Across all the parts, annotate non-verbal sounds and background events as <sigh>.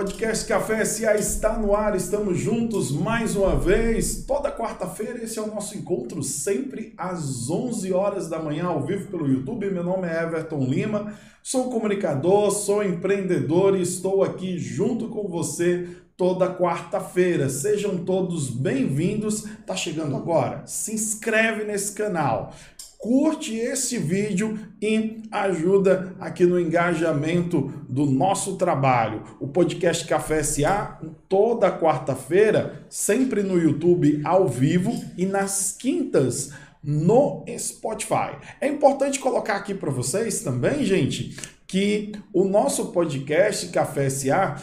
Podcast Café SA está no ar, estamos juntos mais uma vez. Toda quarta-feira esse é o nosso encontro, sempre às 11 horas da manhã, ao vivo pelo YouTube. Meu nome é Everton Lima, sou comunicador, sou empreendedor e estou aqui junto com você toda quarta-feira. Sejam todos bem-vindos. Tá chegando agora? Se inscreve nesse canal curte esse vídeo e ajuda aqui no engajamento do nosso trabalho. O podcast Café SA, toda quarta-feira, sempre no YouTube ao vivo e nas quintas no Spotify. É importante colocar aqui para vocês também, gente, que o nosso podcast Café SA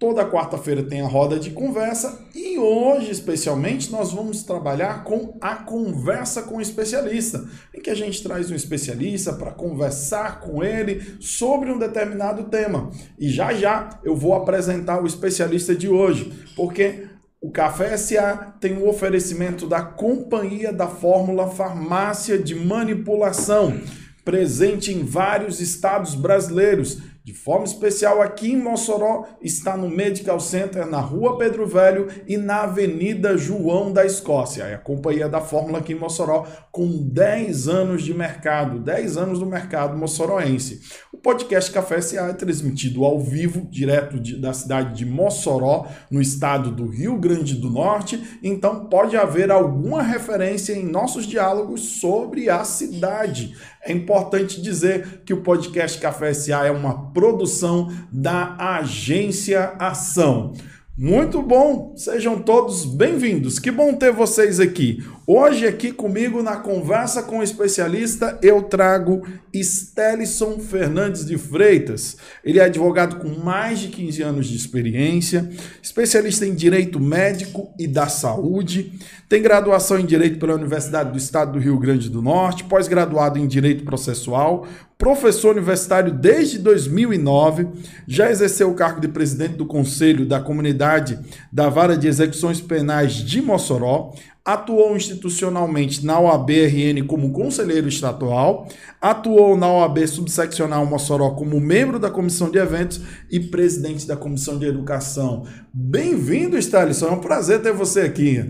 Toda quarta-feira tem a roda de conversa e hoje, especialmente, nós vamos trabalhar com a conversa com o especialista, em que a gente traz um especialista para conversar com ele sobre um determinado tema. E já já eu vou apresentar o especialista de hoje, porque o Café SA tem o um oferecimento da Companhia da Fórmula Farmácia de Manipulação, presente em vários estados brasileiros de forma especial, aqui em Mossoró, está no Medical Center, na Rua Pedro Velho e na Avenida João da Escócia. É a companhia da Fórmula aqui em Mossoró, com 10 anos de mercado, 10 anos do mercado moçoroense. O podcast Café SA é transmitido ao vivo, direto de, da cidade de Mossoró, no estado do Rio Grande do Norte, então pode haver alguma referência em nossos diálogos sobre a cidade. É importante dizer que o podcast Café SA é uma produção da Agência Ação. Muito bom, sejam todos bem-vindos. Que bom ter vocês aqui. Hoje, aqui comigo na conversa com o especialista, eu trago Stelison Fernandes de Freitas. Ele é advogado com mais de 15 anos de experiência, especialista em direito médico e da saúde, tem graduação em direito pela Universidade do Estado do Rio Grande do Norte, pós-graduado em direito processual, professor universitário desde 2009, já exerceu o cargo de presidente do Conselho da Comunidade da Vara de Execuções Penais de Mossoró, atuou institucionalmente na OAB-RN como conselheiro estatual, atuou na OAB Subseccional Mossoró como membro da Comissão de Eventos e presidente da Comissão de Educação. Bem-vindo, Stalison, é um prazer ter você aqui.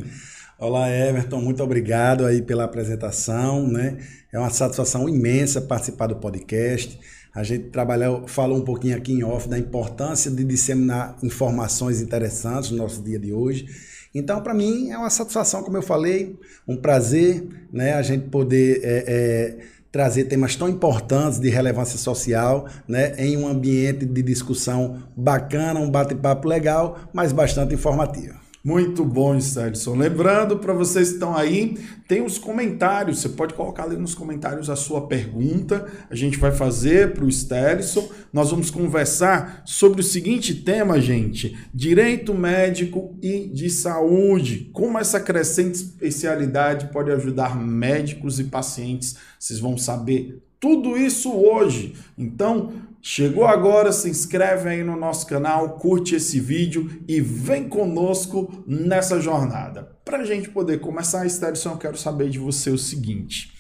Olá, Everton, muito obrigado aí pela apresentação, né? É uma satisfação imensa participar do podcast. A gente trabalhou, falou um pouquinho aqui em off da importância de disseminar informações interessantes no nosso dia de hoje. Então, para mim, é uma satisfação, como eu falei, um prazer, né? A gente poder é, é, trazer temas tão importantes de relevância social, né? Em um ambiente de discussão bacana, um bate-papo legal, mas bastante informativo. Muito bom, Sterson. Lembrando para vocês que estão aí, tem os comentários. Você pode colocar ali nos comentários a sua pergunta. A gente vai fazer para o Sterson. Nós vamos conversar sobre o seguinte tema, gente: direito médico e de saúde. Como essa crescente especialidade pode ajudar médicos e pacientes. Vocês vão saber tudo isso hoje. Então, Chegou agora, se inscreve aí no nosso canal, curte esse vídeo e vem conosco nessa jornada. Para a gente poder começar a Sterson, eu quero saber de você o seguinte.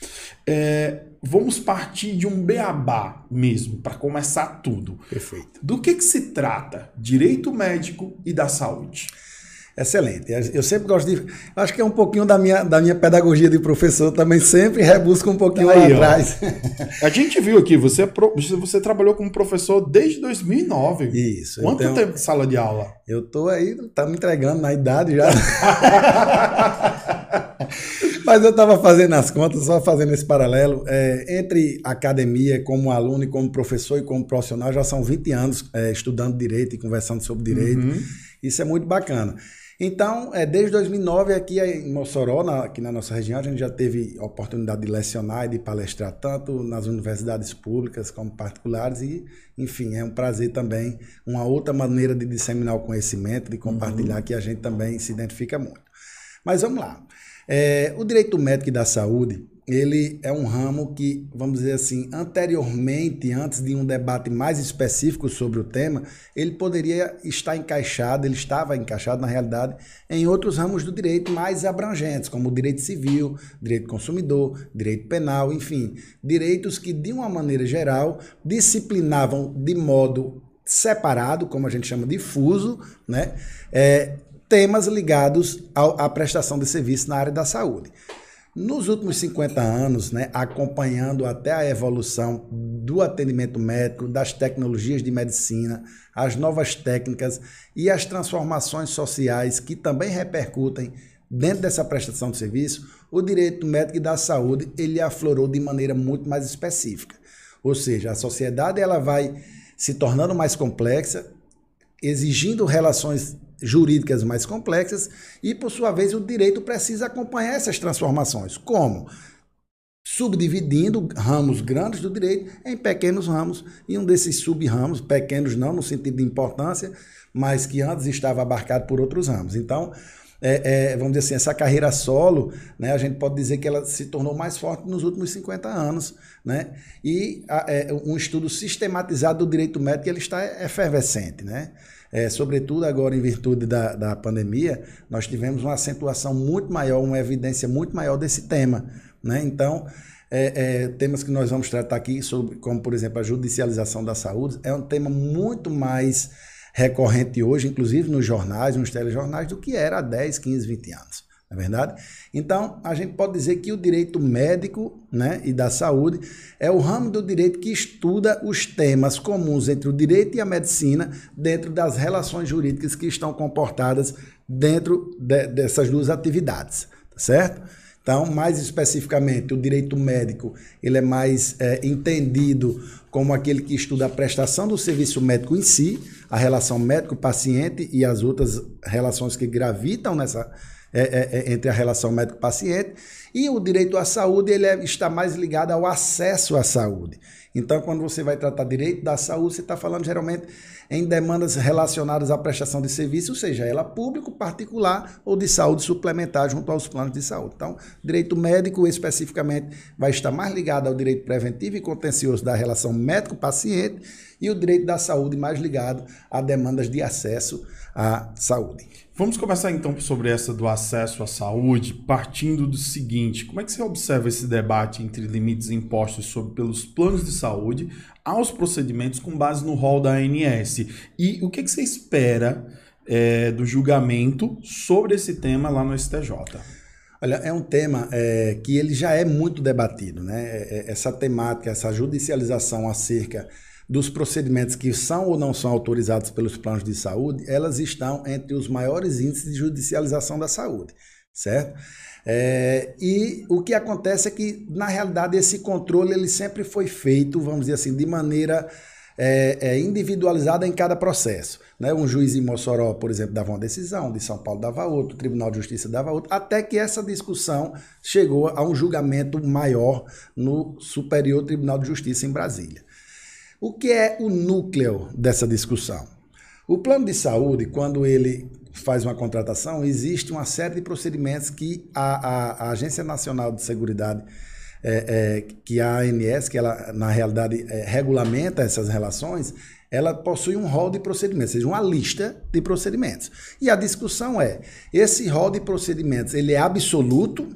É, vamos partir de um beabá mesmo, para começar tudo. Perfeito. Do que, que se trata direito médico e da saúde? Excelente. Eu sempre gosto de. Acho que é um pouquinho da minha, da minha pedagogia de professor, também sempre rebusco um pouquinho Aí, lá atrás. A gente viu aqui, você, é você trabalhou como professor desde 2009. Isso. Quanto tenho, tempo de sala de aula? Eu tô aí, tá me entregando na idade já. <laughs> Mas eu estava fazendo as contas, só fazendo esse paralelo. É, entre academia, como aluno, e como professor e como profissional, já são 20 anos é, estudando direito e conversando sobre direito. Uhum. Isso é muito bacana. Então, é, desde 2009, aqui em Mossoró, na, aqui na nossa região, a gente já teve a oportunidade de lecionar e de palestrar tanto nas universidades públicas como particulares e, enfim, é um prazer também, uma outra maneira de disseminar o conhecimento, de compartilhar, uhum. que a gente também se identifica muito. Mas vamos lá. É, o direito médico e da saúde, ele é um ramo que, vamos dizer assim, anteriormente, antes de um debate mais específico sobre o tema, ele poderia estar encaixado, ele estava encaixado, na realidade, em outros ramos do direito mais abrangentes, como o direito civil, direito consumidor, direito penal, enfim, direitos que, de uma maneira geral, disciplinavam de modo separado, como a gente chama difuso, né? É, temas ligados à prestação de serviço na área da saúde. Nos últimos 50 anos, né, acompanhando até a evolução do atendimento médico, das tecnologias de medicina, as novas técnicas e as transformações sociais que também repercutem dentro dessa prestação de serviço, o direito médico e da saúde ele aflorou de maneira muito mais específica. Ou seja, a sociedade ela vai se tornando mais complexa, exigindo relações jurídicas mais complexas e, por sua vez, o direito precisa acompanhar essas transformações. Como? Subdividindo ramos grandes do direito em pequenos ramos, e um desses sub-ramos, pequenos não no sentido de importância, mas que antes estava abarcado por outros ramos. Então, é, é, vamos dizer assim, essa carreira solo, né, a gente pode dizer que ela se tornou mais forte nos últimos 50 anos. Né? E a, é, um estudo sistematizado do direito médico ele está efervescente. Né? É, sobretudo agora em virtude da, da pandemia, nós tivemos uma acentuação muito maior, uma evidência muito maior desse tema. Né? Então, é, é, temas que nós vamos tratar aqui, sobre, como por exemplo a judicialização da saúde, é um tema muito mais recorrente hoje, inclusive nos jornais, nos telejornais, do que era há 10, 15, 20 anos. Não é verdade? Então, a gente pode dizer que o direito médico né, e da saúde é o ramo do direito que estuda os temas comuns entre o direito e a medicina dentro das relações jurídicas que estão comportadas dentro de, dessas duas atividades, tá certo? Então, mais especificamente, o direito médico ele é mais é, entendido como aquele que estuda a prestação do serviço médico em si, a relação médico-paciente e as outras relações que gravitam nessa é, é, é entre a relação médico-paciente. E o direito à saúde ele é, está mais ligado ao acesso à saúde. Então, quando você vai tratar direito da saúde, você está falando geralmente em demandas relacionadas à prestação de serviço, seja ela público, particular ou de saúde suplementar junto aos planos de saúde. Então, direito médico especificamente vai estar mais ligado ao direito preventivo e contencioso da relação médico-paciente e o direito da saúde mais ligado a demandas de acesso à saúde. Vamos começar então sobre essa do acesso à saúde, partindo do seguinte: como é que você observa esse debate entre limites impostos sobre pelos planos de saúde aos procedimentos com base no rol da ANS? E o que, que você espera é, do julgamento sobre esse tema lá no STJ? Olha, é um tema é, que ele já é muito debatido, né? É, é, essa temática, essa judicialização acerca dos procedimentos que são ou não são autorizados pelos planos de saúde, elas estão entre os maiores índices de judicialização da saúde, certo? É, e o que acontece é que, na realidade, esse controle ele sempre foi feito, vamos dizer assim, de maneira é, é, individualizada em cada processo. Né? Um juiz em Mossoró, por exemplo, dava uma decisão, de São Paulo dava outra, o Tribunal de Justiça dava outra, até que essa discussão chegou a um julgamento maior no Superior Tribunal de Justiça em Brasília. O que é o núcleo dessa discussão? O plano de saúde, quando ele faz uma contratação, existe uma série de procedimentos que a, a, a Agência Nacional de Seguridade, é, é, que a ANS, que ela na realidade é, regulamenta essas relações, ela possui um rol de procedimentos, ou seja, uma lista de procedimentos. E a discussão é, esse rol de procedimentos, ele é absoluto,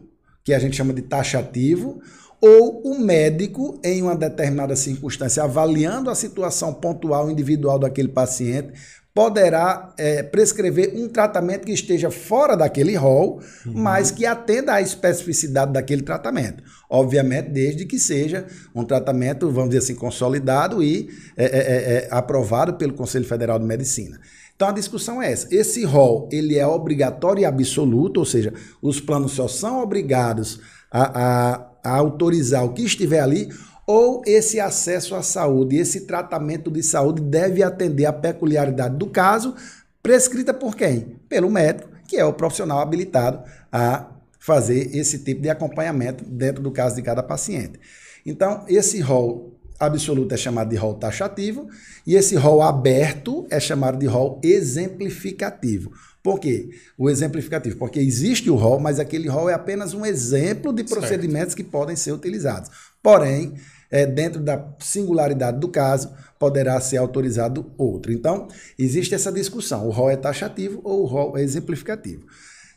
que a gente chama de taxativo, ou o médico, em uma determinada circunstância, avaliando a situação pontual individual daquele paciente, poderá é, prescrever um tratamento que esteja fora daquele rol, uhum. mas que atenda à especificidade daquele tratamento. Obviamente, desde que seja um tratamento, vamos dizer assim, consolidado e é, é, é, é aprovado pelo Conselho Federal de Medicina. Então a discussão é essa. Esse rol ele é obrigatório e absoluto, ou seja, os planos só são obrigados a, a a autorizar o que estiver ali, ou esse acesso à saúde, esse tratamento de saúde deve atender à peculiaridade do caso, prescrita por quem? Pelo médico, que é o profissional habilitado a fazer esse tipo de acompanhamento dentro do caso de cada paciente. Então, esse rol absoluto é chamado de rol taxativo e esse rol aberto é chamado de rol exemplificativo. Por quê? O exemplificativo, porque existe o rol, mas aquele rol é apenas um exemplo de procedimentos certo. que podem ser utilizados. Porém, é, dentro da singularidade do caso, poderá ser autorizado outro. Então, existe essa discussão: o rol é taxativo ou o rol é exemplificativo.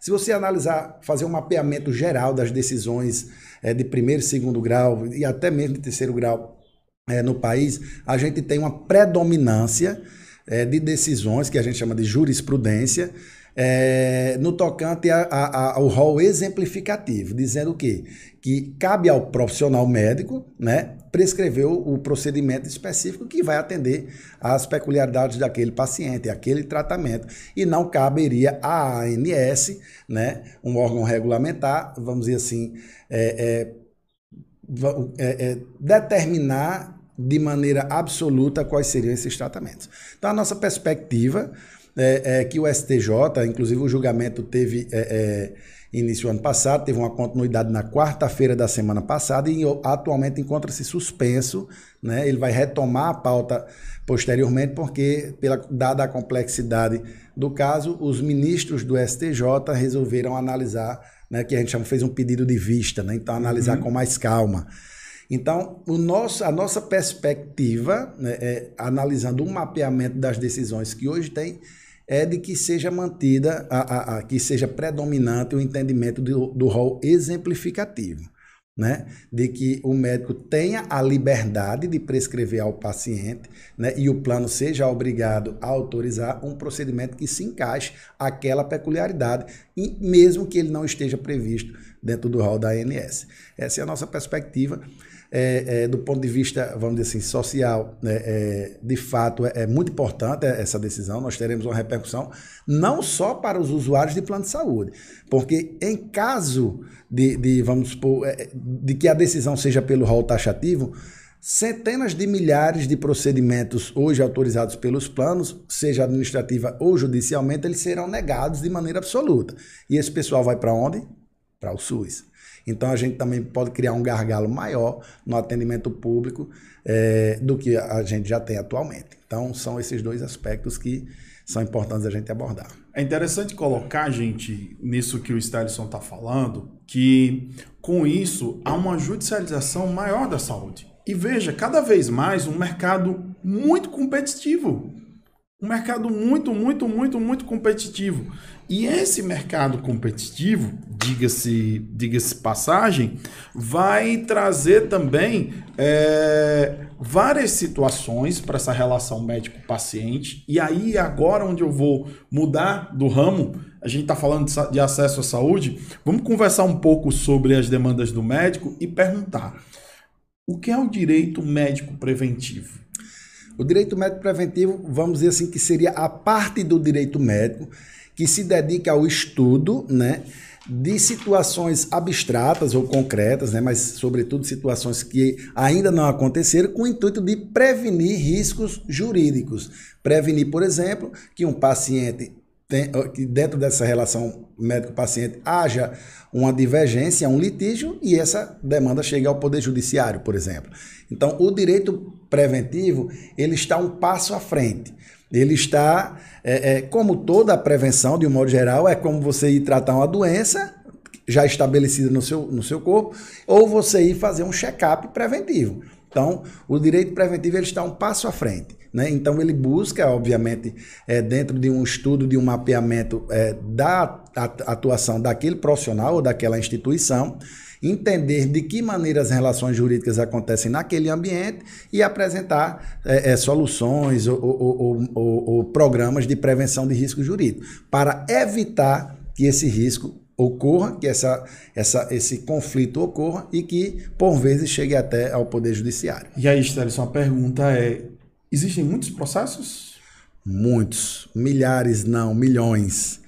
Se você analisar, fazer um mapeamento geral das decisões é, de primeiro e segundo grau e até mesmo de terceiro grau é, no país, a gente tem uma predominância é, de decisões que a gente chama de jurisprudência, é, no tocante ao rol exemplificativo, dizendo o quê? Que cabe ao profissional médico né, prescrever o, o procedimento específico que vai atender às peculiaridades daquele paciente, aquele tratamento, e não caberia à ANS, né, um órgão regulamentar, vamos dizer assim, é, é, é, é determinar de maneira absoluta quais seriam esses tratamentos. Então, a nossa perspectiva é, é, que o STJ, inclusive o julgamento teve é, é, início ano passado, teve uma continuidade na quarta-feira da semana passada e atualmente encontra-se suspenso. Né? Ele vai retomar a pauta posteriormente, porque, pela, dada a complexidade do caso, os ministros do STJ resolveram analisar, né, que a gente chama, fez um pedido de vista, né? então analisar uhum. com mais calma. Então, o nosso, a nossa perspectiva, né, é, analisando o mapeamento das decisões que hoje tem, é de que seja mantida, a, a, a que seja predominante o entendimento do, do rol exemplificativo. Né? De que o médico tenha a liberdade de prescrever ao paciente né? e o plano seja obrigado a autorizar um procedimento que se encaixe àquela peculiaridade, mesmo que ele não esteja previsto dentro do rol da ANS. Essa é a nossa perspectiva é, é, do ponto de vista, vamos dizer assim, social, né, é, de fato é, é, muito importante essa decisão. Nós teremos uma repercussão não só para os usuários de plano de saúde, porque em caso de, de vamos supor, é, de que a decisão seja pelo rol taxativo, centenas de milhares de procedimentos hoje autorizados pelos planos, seja administrativa ou judicialmente, eles serão negados de maneira absoluta. E esse pessoal vai para onde? Para o SUS. Então a gente também pode criar um gargalo maior no atendimento público é, do que a gente já tem atualmente. Então são esses dois aspectos que são importantes a gente abordar. É interessante colocar, gente, nisso que o Stelson está falando, que com isso há uma judicialização maior da saúde. E veja, cada vez mais um mercado muito competitivo. Um mercado muito, muito, muito, muito competitivo. E esse mercado competitivo, diga-se diga passagem, vai trazer também é, várias situações para essa relação médico-paciente. E aí, agora, onde eu vou mudar do ramo, a gente está falando de, de acesso à saúde, vamos conversar um pouco sobre as demandas do médico e perguntar: o que é o direito médico preventivo? O direito médico preventivo, vamos dizer assim, que seria a parte do direito médico que se dedica ao estudo, né? de situações abstratas ou concretas, né, mas sobretudo situações que ainda não aconteceram, com o intuito de prevenir riscos jurídicos. Prevenir, por exemplo, que um paciente tem, que dentro dessa relação médico-paciente haja uma divergência, um litígio e essa demanda chegue ao poder judiciário, por exemplo. Então, o direito preventivo ele está um passo à frente. Ele está, é, é, como toda a prevenção, de um modo geral, é como você ir tratar uma doença já estabelecida no seu, no seu corpo, ou você ir fazer um check-up preventivo. Então, o direito preventivo ele está um passo à frente. Né? Então, ele busca, obviamente, é, dentro de um estudo, de um mapeamento é, da atuação daquele profissional ou daquela instituição, entender de que maneira as relações jurídicas acontecem naquele ambiente e apresentar é, é, soluções ou, ou, ou, ou programas de prevenção de risco jurídico para evitar que esse risco ocorra, que essa, essa, esse conflito ocorra e que, por vezes, chegue até ao Poder Judiciário. E aí, Stelson, a pergunta é: existem muitos processos? Muitos. Milhares, não, milhões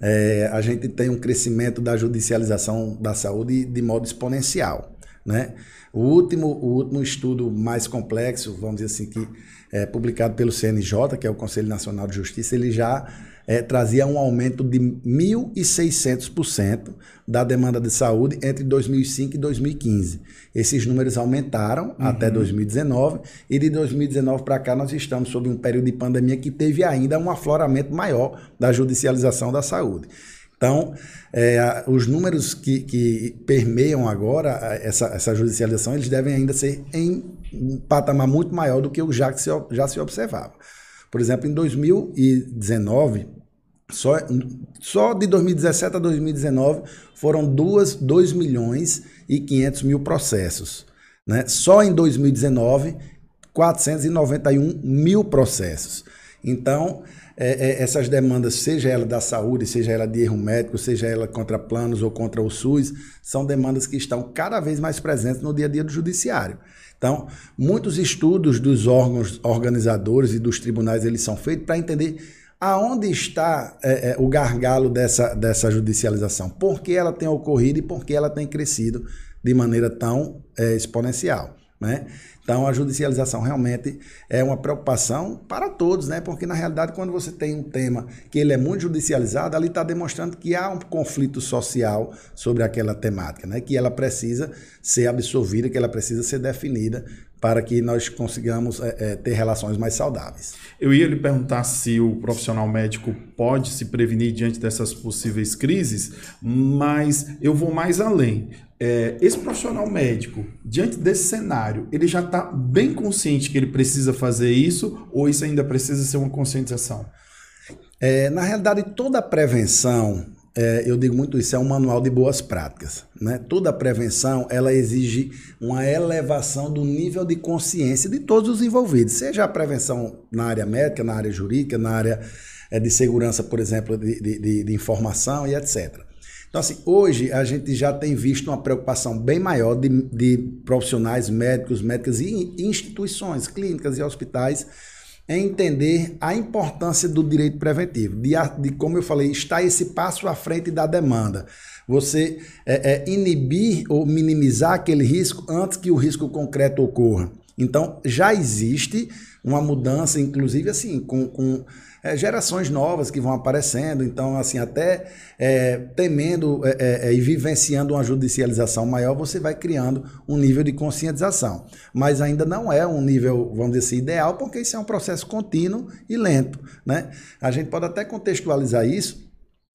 é, a gente tem um crescimento da judicialização da saúde de modo exponencial. Né? O, último, o último estudo mais complexo, vamos dizer assim, que é publicado pelo CNJ, que é o Conselho Nacional de Justiça, ele já é, trazia um aumento de 1.600% da demanda de saúde entre 2005 e 2015. Esses números aumentaram uhum. até 2019 e de 2019 para cá nós estamos sob um período de pandemia que teve ainda um afloramento maior da judicialização da saúde. Então, é, os números que, que, permeiam agora essa, essa judicialização, eles devem ainda ser em um patamar muito maior do que o já, que se, já se observava. Por exemplo, em 2019, só, só de 2017 a 2019 foram 2, 2 milhões e 500 mil processos. Né? Só em 2019, 491 mil processos. Então, é, é, essas demandas, seja ela da saúde, seja ela de erro médico, seja ela contra planos ou contra o SUS, são demandas que estão cada vez mais presentes no dia a dia do judiciário. Então, muitos estudos dos órgãos organizadores e dos tribunais eles são feitos para entender aonde está é, é, o gargalo dessa, dessa judicialização, por que ela tem ocorrido e por que ela tem crescido de maneira tão é, exponencial. Né? Então, a judicialização realmente é uma preocupação para todos, né? porque na realidade, quando você tem um tema que ele é muito judicializado, ali está demonstrando que há um conflito social sobre aquela temática, né? que ela precisa ser absorvida, que ela precisa ser definida para que nós consigamos é, é, ter relações mais saudáveis. Eu ia lhe perguntar se o profissional médico pode se prevenir diante dessas possíveis crises, mas eu vou mais além. É, esse profissional médico, diante desse cenário, ele já está bem consciente que ele precisa fazer isso ou isso ainda precisa ser uma conscientização? É, na realidade, toda prevenção, é, eu digo muito isso, é um manual de boas práticas. Né? Toda prevenção, ela exige uma elevação do nível de consciência de todos os envolvidos, seja a prevenção na área médica, na área jurídica, na área é, de segurança, por exemplo, de, de, de informação e etc. Então, assim, hoje a gente já tem visto uma preocupação bem maior de, de profissionais médicos, médicas e instituições clínicas e hospitais em entender a importância do direito preventivo, de, de como eu falei, estar esse passo à frente da demanda. Você é, é, inibir ou minimizar aquele risco antes que o risco concreto ocorra. Então, já existe uma mudança, inclusive assim, com, com é, gerações novas que vão aparecendo, então, assim, até é, temendo é, é, é, e vivenciando uma judicialização maior, você vai criando um nível de conscientização. Mas ainda não é um nível, vamos dizer assim, ideal, porque isso é um processo contínuo e lento. Né? A gente pode até contextualizar isso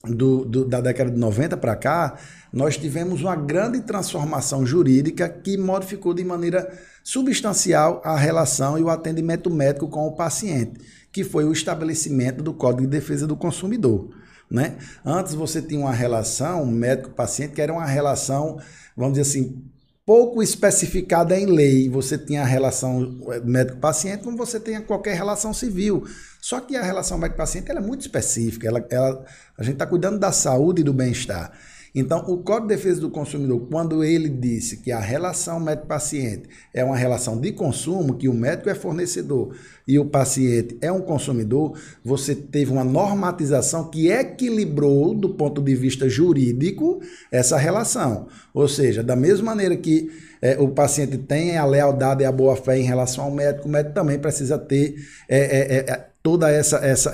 do, do, da década de 90 para cá, nós tivemos uma grande transformação jurídica que modificou de maneira substancial a relação e o atendimento médico com o paciente que foi o estabelecimento do Código de Defesa do Consumidor. Né? Antes você tinha uma relação médico-paciente que era uma relação, vamos dizer assim, pouco especificada em lei. Você tinha a relação eh, médico-paciente como você tem qualquer relação civil. Só que a relação médico-paciente é muito específica. Ela, ela, a gente está cuidando da saúde e do bem-estar. Então, o Código de Defesa do Consumidor, quando ele disse que a relação médico-paciente é uma relação de consumo, que o médico é fornecedor e o paciente é um consumidor, você teve uma normatização que equilibrou, do ponto de vista jurídico, essa relação. Ou seja, da mesma maneira que é, o paciente tem a lealdade e a boa-fé em relação ao médico, o médico também precisa ter é, é, é toda essa, essa,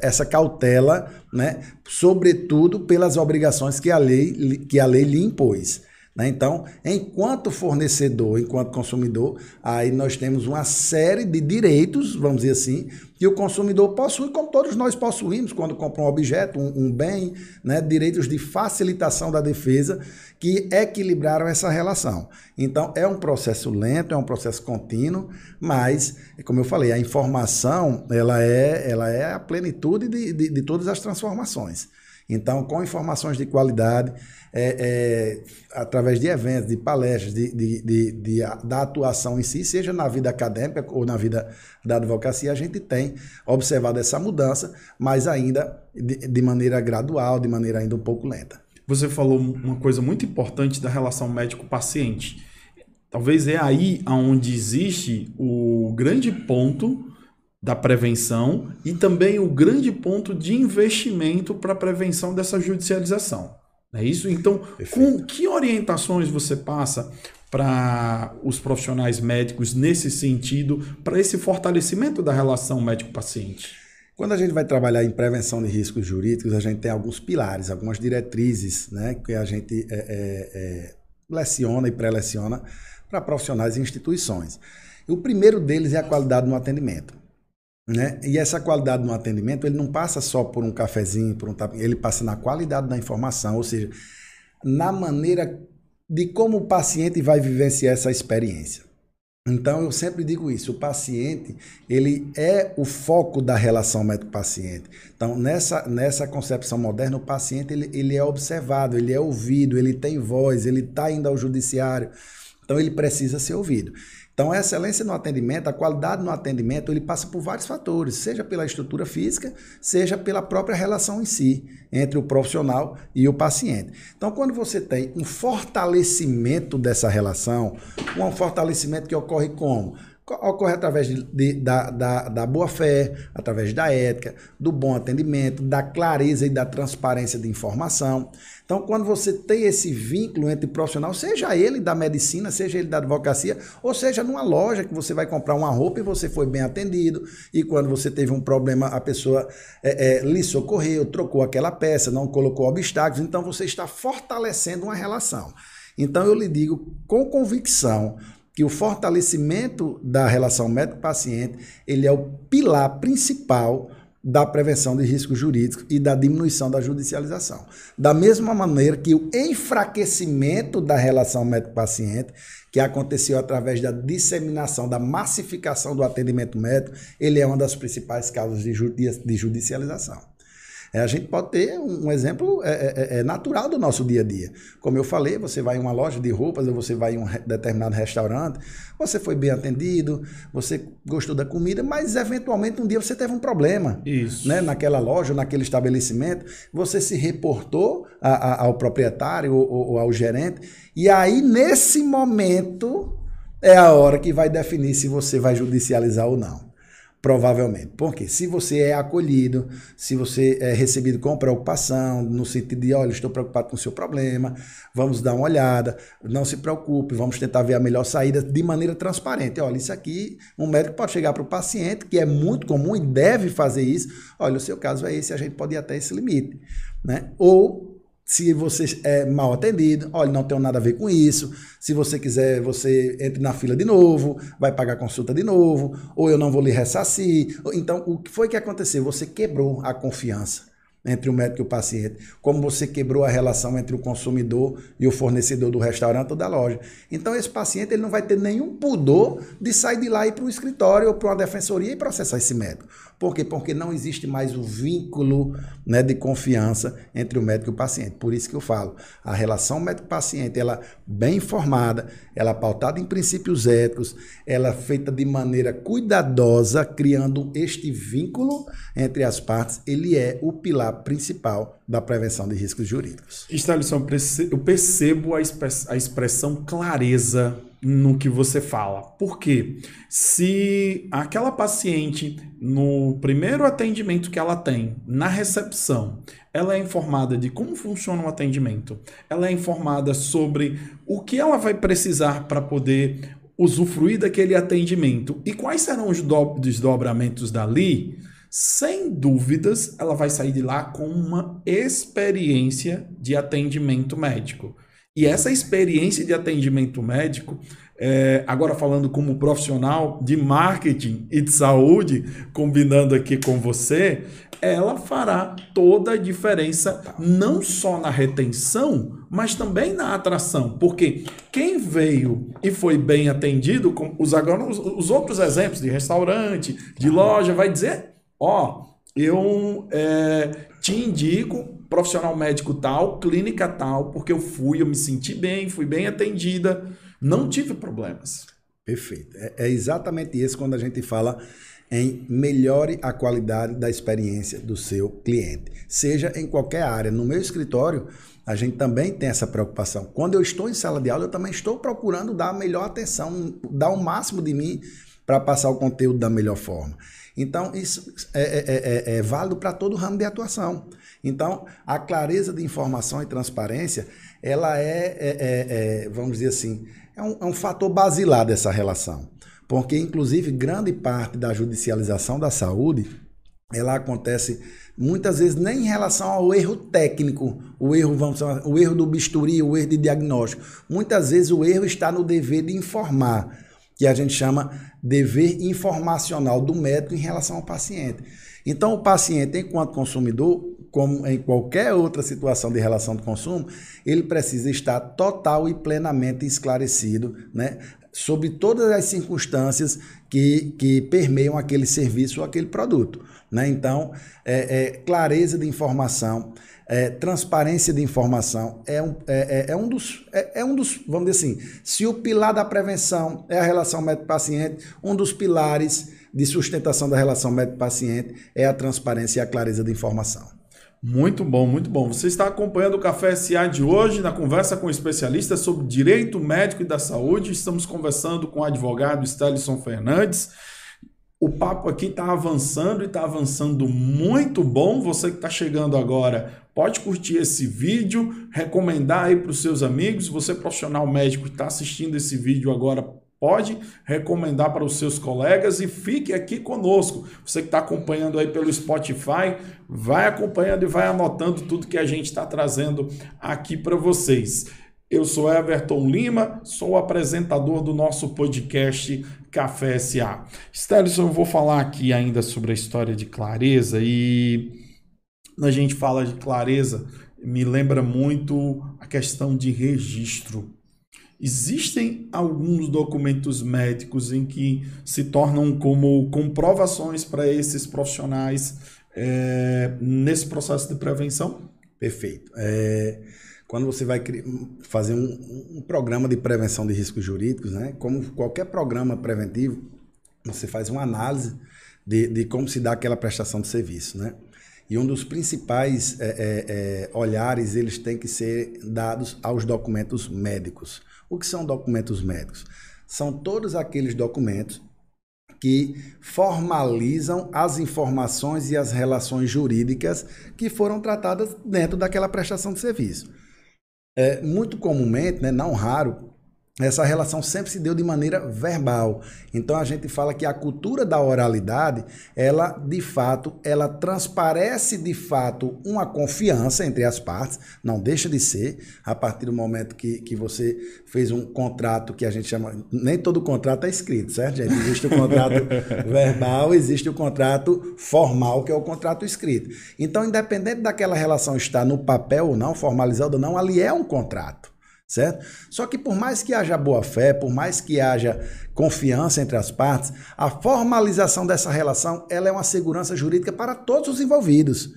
essa cautela, né? sobretudo pelas obrigações que a lei, que a lei lhe impôs. Né? Então, enquanto fornecedor, enquanto consumidor, aí nós temos uma série de direitos, vamos dizer assim, que o consumidor possui, como todos nós possuímos quando compra um objeto, um, um bem, né? direitos de facilitação da defesa que equilibraram essa relação. Então, é um processo lento, é um processo contínuo, mas, como eu falei, a informação ela é, ela é a plenitude de, de, de todas as transformações. Então, com informações de qualidade, é, é, através de eventos, de palestras, de, de, de, de, da atuação em si, seja na vida acadêmica ou na vida da advocacia, a gente tem observado essa mudança, mas ainda de, maneira gradual, de maneira ainda um pouco lenta. Você falou uma coisa muito importante da relação médico-paciente. Talvez é aí onde existe o grande ponto da prevenção e também o grande ponto de investimento para a prevenção dessa judicialização. É isso? Então, Perfeito. com que orientações você passa para os profissionais médicos nesse sentido, para esse fortalecimento da relação médico-paciente? Quando a gente vai trabalhar em prevenção de riscos jurídicos, a gente tem alguns pilares, algumas diretrizes né, que a gente é, é, é, leciona e pré-leciona para profissionais e instituições. E o primeiro deles é a qualidade no atendimento. Né? E essa qualidade no atendimento, ele não passa só por um cafezinho, por um tapinha, ele passa na qualidade da informação, ou seja, na maneira de como o paciente vai vivenciar essa experiência. Então eu sempre digo isso, o paciente, ele é o foco da relação médico-paciente. Então nessa, nessa concepção moderna, o paciente ele, ele é observado, ele é ouvido, ele tem voz, ele está indo ao judiciário, Então ele precisa ser ouvido. Então, a excelência no atendimento, a qualidade no atendimento, ele passa por vários fatores, seja pela estrutura física, seja pela própria relação em si, entre o profissional e o paciente. Então, quando você tem um fortalecimento dessa relação, um fortalecimento que ocorre como? ocorre através de, de, da, da, da boa-fé, através da ética, do bom atendimento, da clareza e da transparência de informação. Então, quando você tem esse vínculo entre profissional, seja ele da medicina, seja ele da advocacia, ou seja numa loja que você vai comprar uma roupa e você foi bem atendido, e quando você teve um problema, a pessoa é, é, lhe socorreu, trocou aquela peça, não colocou obstáculos, então você está fortalecendo uma relação. Então, eu lhe digo com convicção, que o fortalecimento da relação médico-paciente ele é o pilar principal da prevenção de riscos jurídicos e da diminuição da judicialização. Da mesma maneira que o enfraquecimento da relação médico-paciente, que aconteceu através da disseminação, da massificação do atendimento médico, ele é uma das principais causas de judicialização. É, a gente pode ter um, um exemplo é, é, é, é, natural do nosso dia a dia. Como eu falei, você vai em uma loja de roupas ou você vai em um determinado restaurante, você foi bem atendido, você gostou da comida, mas eventualmente um dia você teve um problema Isso. Né, naquela loja, naquele estabelecimento, você se reportou a, a, ao proprietário ou, ou ao gerente, e aí nesse momento é a hora que vai definir se você vai judicializar ou não. Provavelmente. Porque se você é acolhido, se você é recebido com preocupação, no sentido de, olha, estou preocupado com o seu problema, vamos dar uma olhada, não se preocupe, vamos tentar ver a melhor saída de maneira transparente. Olha, isso aqui, um médico pode chegar para o paciente, que é muito comum e deve fazer isso. Olha, o seu caso é esse, a gente pode ir até esse limite. Né? Ou se você é mal atendido, olha, não tenho nada a ver com isso. Se você quiser, você entre na fila de novo, vai pagar consulta de novo, ou eu não vou lhe ressarcir. Então, o que foi que aconteceu? Você quebrou a confiança entre o médico e o paciente, como você quebrou a relação entre o consumidor e o fornecedor do restaurante ou da loja. Então esse paciente ele não vai ter nenhum pudor de sair de lá e ir para o escritório ou para uma defensoria e processar esse médico. Por quê? Porque não existe mais o vínculo né, de confiança entre o médico e o paciente. Por isso que eu falo, a relação médico-paciente, ela bem informada, ela pautada em princípios éticos, ela feita de maneira cuidadosa, criando este vínculo entre as partes, ele é o pilar principal da prevenção de riscos jurídicos. Estabeleção, eu percebo a expressão clareza no que você fala. Por quê? Se aquela paciente, no primeiro atendimento que ela tem, na recepção, ela é informada de como funciona o atendimento, ela é informada sobre o que ela vai precisar para poder usufruir daquele atendimento e quais serão os desdobramentos dali, sem dúvidas, ela vai sair de lá com uma experiência de atendimento médico. E essa experiência de atendimento médico, é, agora falando como profissional de marketing e de saúde, combinando aqui com você, ela fará toda a diferença, não só na retenção, mas também na atração. Porque quem veio e foi bem atendido, os, agora, os, os outros exemplos de restaurante, de loja, vai dizer: ó, eu é, te indico profissional médico tal, clínica tal, porque eu fui, eu me senti bem, fui bem atendida, não tive problemas. Perfeito. É, é exatamente isso quando a gente fala em melhore a qualidade da experiência do seu cliente, seja em qualquer área. No meu escritório, a gente também tem essa preocupação. Quando eu estou em sala de aula, eu também estou procurando dar a melhor atenção, dar o máximo de mim para passar o conteúdo da melhor forma. Então, isso é, é, é, é válido para todo o ramo de atuação. Então, a clareza de informação e transparência, ela é, é, é, é vamos dizer assim, é um, é um fator basilar dessa relação. Porque, inclusive, grande parte da judicialização da saúde, ela acontece muitas vezes nem em relação ao erro técnico, o erro, vamos chamar, o erro do bisturi, o erro de diagnóstico. Muitas vezes o erro está no dever de informar, que a gente chama dever informacional do médico em relação ao paciente. Então, o paciente, enquanto consumidor, como em qualquer outra situação de relação de consumo, ele precisa estar total e plenamente esclarecido né, sobre todas as circunstâncias que, que permeiam aquele serviço ou aquele produto. Né? Então, é, é, clareza de informação, é, transparência de informação é um, é, é, é um dos, é, é, um dos, vamos dizer assim, se o pilar da prevenção é a relação médico-paciente, um dos pilares de sustentação da relação médico-paciente é a transparência e a clareza de informação. Muito bom, muito bom. Você está acompanhando o Café SA de hoje na conversa com especialistas sobre direito médico e da saúde. Estamos conversando com o advogado Stelison Fernandes. O papo aqui está avançando e está avançando muito bom. Você que está chegando agora, pode curtir esse vídeo, recomendar aí para os seus amigos. Você profissional médico que está assistindo esse vídeo agora, Pode recomendar para os seus colegas e fique aqui conosco. Você que está acompanhando aí pelo Spotify, vai acompanhando e vai anotando tudo que a gente está trazendo aqui para vocês. Eu sou Everton Lima, sou o apresentador do nosso podcast Café SA. Stelson, eu vou falar aqui ainda sobre a história de clareza e a gente fala de clareza, me lembra muito a questão de registro. Existem alguns documentos médicos em que se tornam como comprovações para esses profissionais é, nesse processo de prevenção? Perfeito. É, quando você vai fazer um, um, programa de prevenção de riscos jurídicos, né, como qualquer programa preventivo, você faz uma análise de, de como se dá aquela prestação de serviço. Né? E um dos principais é, é, é olhares eles têm que ser dados aos documentos médicos. O que são documentos médicos? São todos aqueles documentos que formalizam as informações e as relações jurídicas que foram tratadas dentro daquela prestação de serviço. É, muito comumente, né, não raro, essa relação sempre se deu de maneira verbal. Então a gente fala que a cultura da oralidade, ela de fato, ela transparece de fato uma confiança entre as partes, não deixa de ser, a partir do momento que, que você fez um contrato que a gente chama, nem todo contrato é escrito, certo, gente? Existe o contrato <laughs> verbal, existe o contrato formal, que é o contrato escrito. Então, independente daquela relação estar no papel ou não, formalizado ou não, ali é um contrato certo? Só que por mais que haja boa fé, por mais que haja confiança entre as partes, a formalização dessa relação ela é uma segurança jurídica para todos os envolvidos.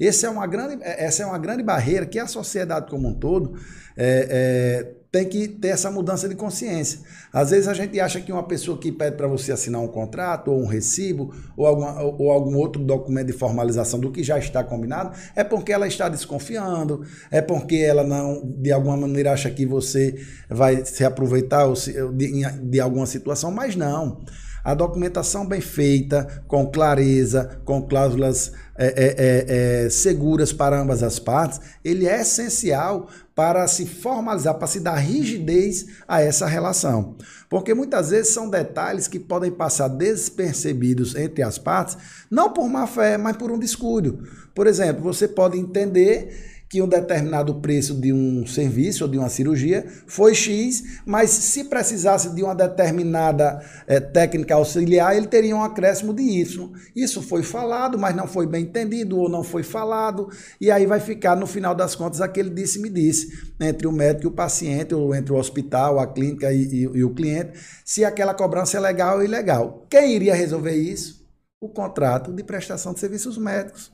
Essa é uma grande, essa é uma grande barreira que a sociedade como um todo é, é, tem que ter essa mudança de consciência. Às vezes a gente acha que uma pessoa que pede para você assinar um contrato, ou um recibo, ou, alguma, ou algum outro documento de formalização do que já está combinado, é porque ela está desconfiando, é porque ela não, de alguma maneira, acha que você vai se aproveitar de, de alguma situação, mas não. A documentação bem feita, com clareza, com cláusulas é, é, é, é, seguras para ambas as partes, ele é essencial para se formalizar, para se dar rigidez a essa relação. Porque muitas vezes são detalhes que podem passar despercebidos entre as partes, não por má fé, mas por um descuido. Por exemplo, você pode entender que um determinado preço de um serviço ou de uma cirurgia foi X, mas se precisasse de uma determinada é, técnica auxiliar, ele teria um acréscimo de Y. Isso foi falado, mas não foi bem entendido ou não foi falado, e aí vai ficar, no final das contas, aquele disse-me disse, entre o médico e o paciente, ou entre o hospital, a clínica e, e, e o cliente, se aquela cobrança é legal ou ilegal. Quem iria resolver isso? O contrato de prestação de serviços médicos.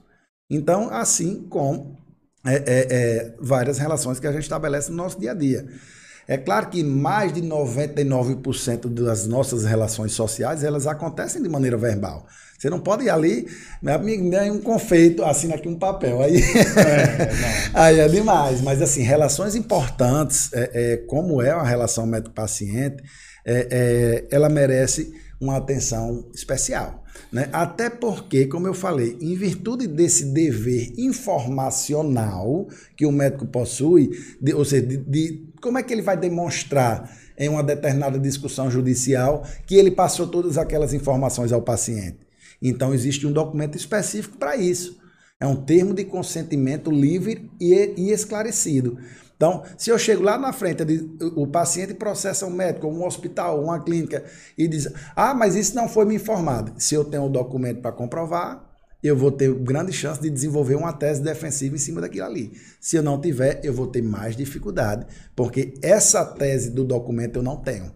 Então, assim como é, é, é, várias relações que a gente estabelece no nosso dia a dia. É claro que mais de 99% das nossas relações sociais, elas acontecem de maneira verbal. Você não pode ir ali, meu amigo, ganha um confeito, assina aqui um papel. Aí é, <laughs> aí é demais. Mas, assim, relações importantes, é, é como é uma relação médico-paciente, é, ela merece uma atenção especial. Né? Até porque, como eu falei, em virtude desse dever informacional que o médico possui, de, ou seja, de, de, como é que ele vai demonstrar em uma determinada discussão judicial que ele passou todas aquelas informações ao paciente? Então, existe um documento específico para isso. É um termo de consentimento livre e, e esclarecido. Então, se eu chego lá na frente, o paciente processa um médico, um hospital, uma clínica e diz: Ah, mas isso não foi me informado. Se eu tenho o um documento para comprovar, eu vou ter grande chance de desenvolver uma tese defensiva em cima daquilo ali. Se eu não tiver, eu vou ter mais dificuldade, porque essa tese do documento eu não tenho.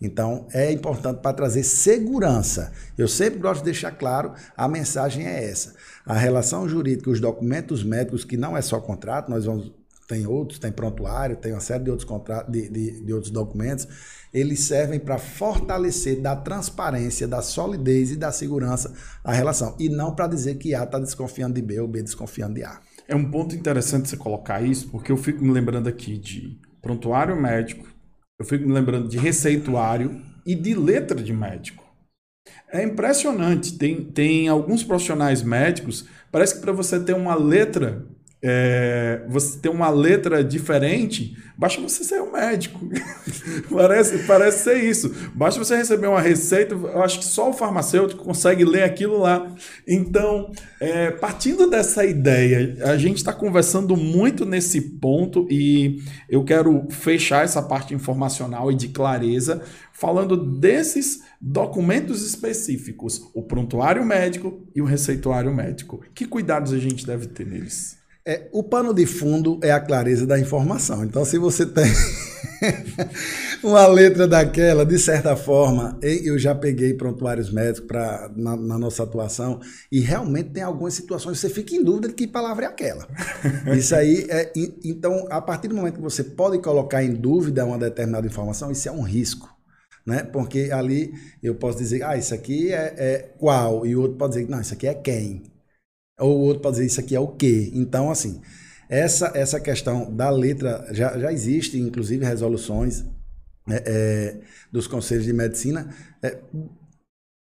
Então, é importante para trazer segurança. Eu sempre gosto de deixar claro, a mensagem é essa. A relação jurídica, os documentos médicos, que não é só contrato, nós vamos tem outros, tem prontuário, tem uma série de outros contratos, de, de, de outros documentos, eles servem para fortalecer da transparência, da solidez e da segurança a relação. E não para dizer que A está desconfiando de B ou B desconfiando de A. É um ponto interessante você colocar isso, porque eu fico me lembrando aqui de prontuário médico, eu fico me lembrando de receituário e de letra de médico. É impressionante. Tem, tem alguns profissionais médicos, parece que para você ter uma letra é, você tem uma letra diferente, basta você ser um médico. <laughs> parece, parece ser isso. Basta você receber uma receita, eu acho que só o farmacêutico consegue ler aquilo lá. Então, é, partindo dessa ideia, a gente está conversando muito nesse ponto e eu quero fechar essa parte informacional e de clareza falando desses documentos específicos, o prontuário médico e o receituário médico. Que cuidados a gente deve ter neles? É, o pano de fundo é a clareza da informação. Então, se você tem <laughs> uma letra daquela, de certa forma, eu já peguei prontuários médicos pra, na, na, nossa atuação e realmente tem algumas situações que você fica em dúvida de que palavra é aquela. Isso aí é. Então, a partir do momento que você pode colocar em dúvida uma determinada informação, isso é um risco. Né? Porque ali eu posso dizer, ah, isso aqui é, é qual? E o outro pode dizer, não, isso aqui é quem. Ou o outro pode dizer isso aqui é o quê? Então, assim, essa, essa questão da letra já, já existe, inclusive, resoluções é, é, dos conselhos de medicina, é,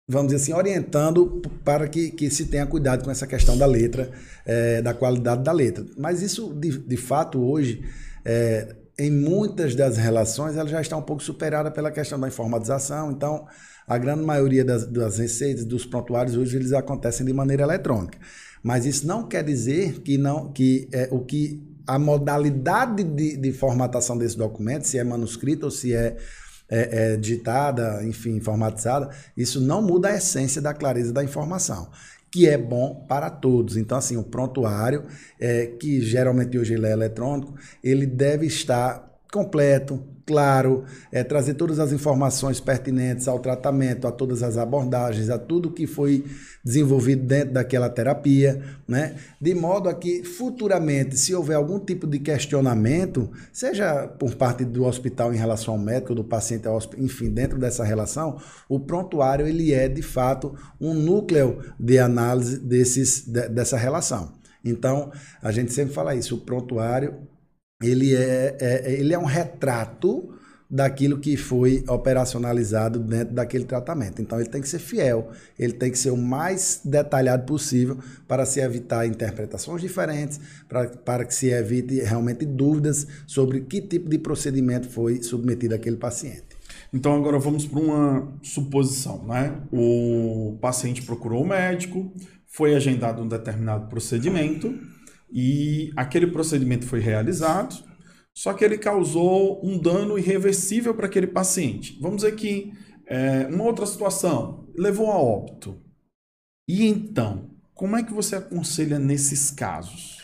vamos dizer assim, orientando para que, que se tenha cuidado com essa questão da letra, é, da qualidade da letra. Mas isso, de, de fato, hoje, é, em muitas das relações, ela já está um pouco superada pela questão da informatização. Então, a grande maioria das, das receitas, dos prontuários, hoje, eles acontecem de maneira eletrônica. Mas isso não quer dizer que não que é, o que a modalidade de, de formatação desse documento, se é manuscrito ou se é, é, é digitada, enfim, informatizada, isso não muda a essência da clareza da informação que é bom para todos. Então, assim, o prontuário, é, que geralmente hoje ele é eletrônico, ele deve estar completo, claro, é, trazer todas as informações pertinentes ao tratamento, a todas as abordagens, a tudo que foi desenvolvido dentro daquela terapia, né? De modo a que futuramente, se houver algum tipo de questionamento, seja por parte do hospital em relação ao médico, do paciente ao enfim, dentro dessa relação, o prontuário ele é de fato um núcleo de análise desses, de, dessa relação. Então, a gente sempre fala isso, o prontuário ele é, é, ele é um retrato daquilo que foi operacionalizado dentro daquele tratamento. Então ele tem que ser fiel, ele tem que ser o mais detalhado possível para se evitar interpretações diferentes, para, para que se evite realmente dúvidas sobre que tipo de procedimento foi submetido aquele paciente. Então agora vamos para uma suposição, né? O paciente procurou o médico, foi agendado um determinado procedimento e aquele procedimento foi realizado, só que ele causou um dano irreversível para aquele paciente. Vamos dizer que é, uma outra situação levou a óbito. E então, como é que você aconselha nesses casos?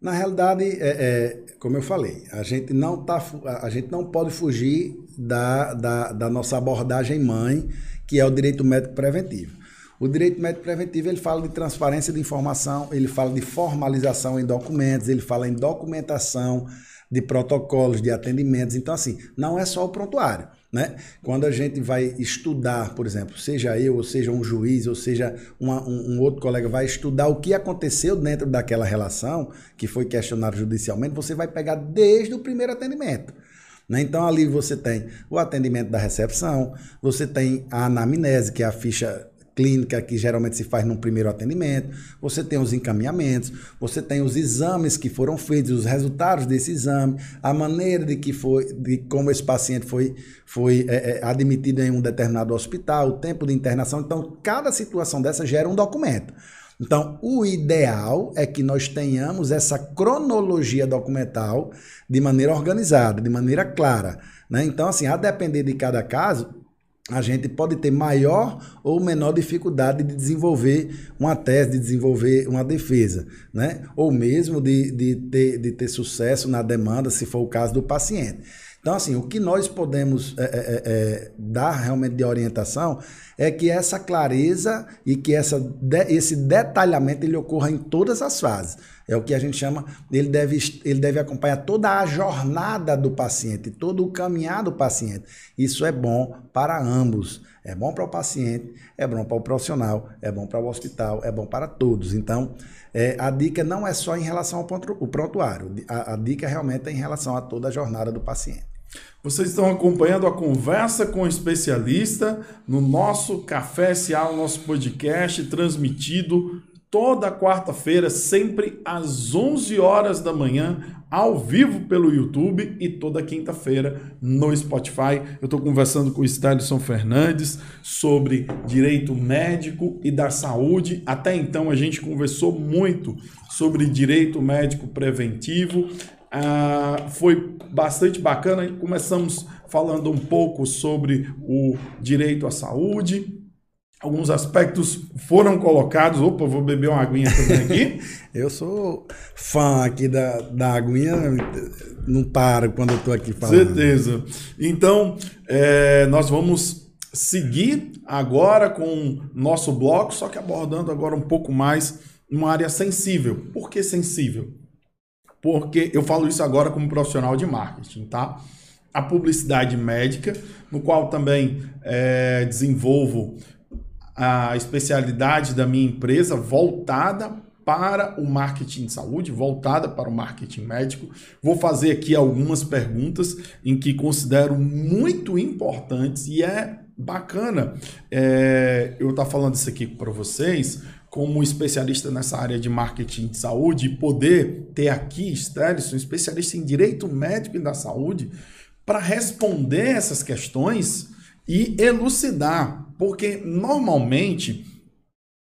Na realidade, é, é, como eu falei, a gente não, tá, a gente não pode fugir da, da, da nossa abordagem mãe, que é o direito médico preventivo. O direito médico preventivo ele fala de transparência de informação, ele fala de formalização em documentos, ele fala em documentação de protocolos de atendimentos. Então, assim, não é só o prontuário. Né? Quando a gente vai estudar, por exemplo, seja eu, ou seja um juiz, ou seja uma, um, um, outro colega vai estudar o que aconteceu dentro daquela relação que foi questionado judicialmente, você vai pegar desde o primeiro atendimento. Né? Então ali você tem o atendimento da recepção, você tem a anamnese, que é a ficha clínica que geralmente se faz num primeiro atendimento, você tem os encaminhamentos, você tem os exames que foram feitos, os resultados desse exame, a maneira de que foi, de como esse paciente foi, foi é, é, admitido em um determinado hospital, o tempo de internação. Então, cada situação dessa gera um documento. Então, o ideal é que nós tenhamos essa cronologia documental de maneira organizada, de maneira clara. Né? Então, assim, a depender de cada caso, a gente pode ter maior ou menor dificuldade de desenvolver uma tese, de desenvolver uma defesa, né? ou mesmo de, de, ter, de ter sucesso na demanda, se for o caso do paciente. Então, assim, o que nós podemos é, é, é, dar realmente de orientação é que essa clareza e que essa, de, esse detalhamento ele ocorra em todas as fases. É o que a gente chama, ele deve, ele deve acompanhar toda a jornada do paciente, todo o caminhar do paciente. Isso é bom para ambos. É bom para o paciente, é bom para o profissional, é bom para o hospital, é bom para todos. Então, é, a dica não é só em relação ao prontuário, a, a dica realmente é em relação a toda a jornada do paciente. Vocês estão acompanhando a conversa com o especialista no nosso Café SA, o nosso podcast transmitido toda quarta-feira, sempre às 11 horas da manhã, ao vivo pelo YouTube e toda quinta-feira no Spotify. Eu estou conversando com o Stalison Fernandes sobre direito médico e da saúde. Até então a gente conversou muito sobre direito médico preventivo. Ah, foi bastante bacana. Começamos falando um pouco sobre o direito à saúde, alguns aspectos foram colocados. Opa, vou beber uma aguinha também aqui. <laughs> eu sou fã aqui da, da aguinha, não paro quando eu estou aqui falando. Certeza. Então, é, nós vamos seguir agora com nosso bloco, só que abordando agora um pouco mais uma área sensível. Por que sensível? Porque eu falo isso agora como profissional de marketing, tá? A publicidade médica, no qual também é, desenvolvo a especialidade da minha empresa voltada para o marketing de saúde, voltada para o marketing médico. Vou fazer aqui algumas perguntas em que considero muito importantes e é bacana é, eu estar tá falando isso aqui para vocês como especialista nessa área de marketing de saúde e poder ter aqui, Stelison, especialista em direito médico e da saúde, para responder essas questões e elucidar porque normalmente,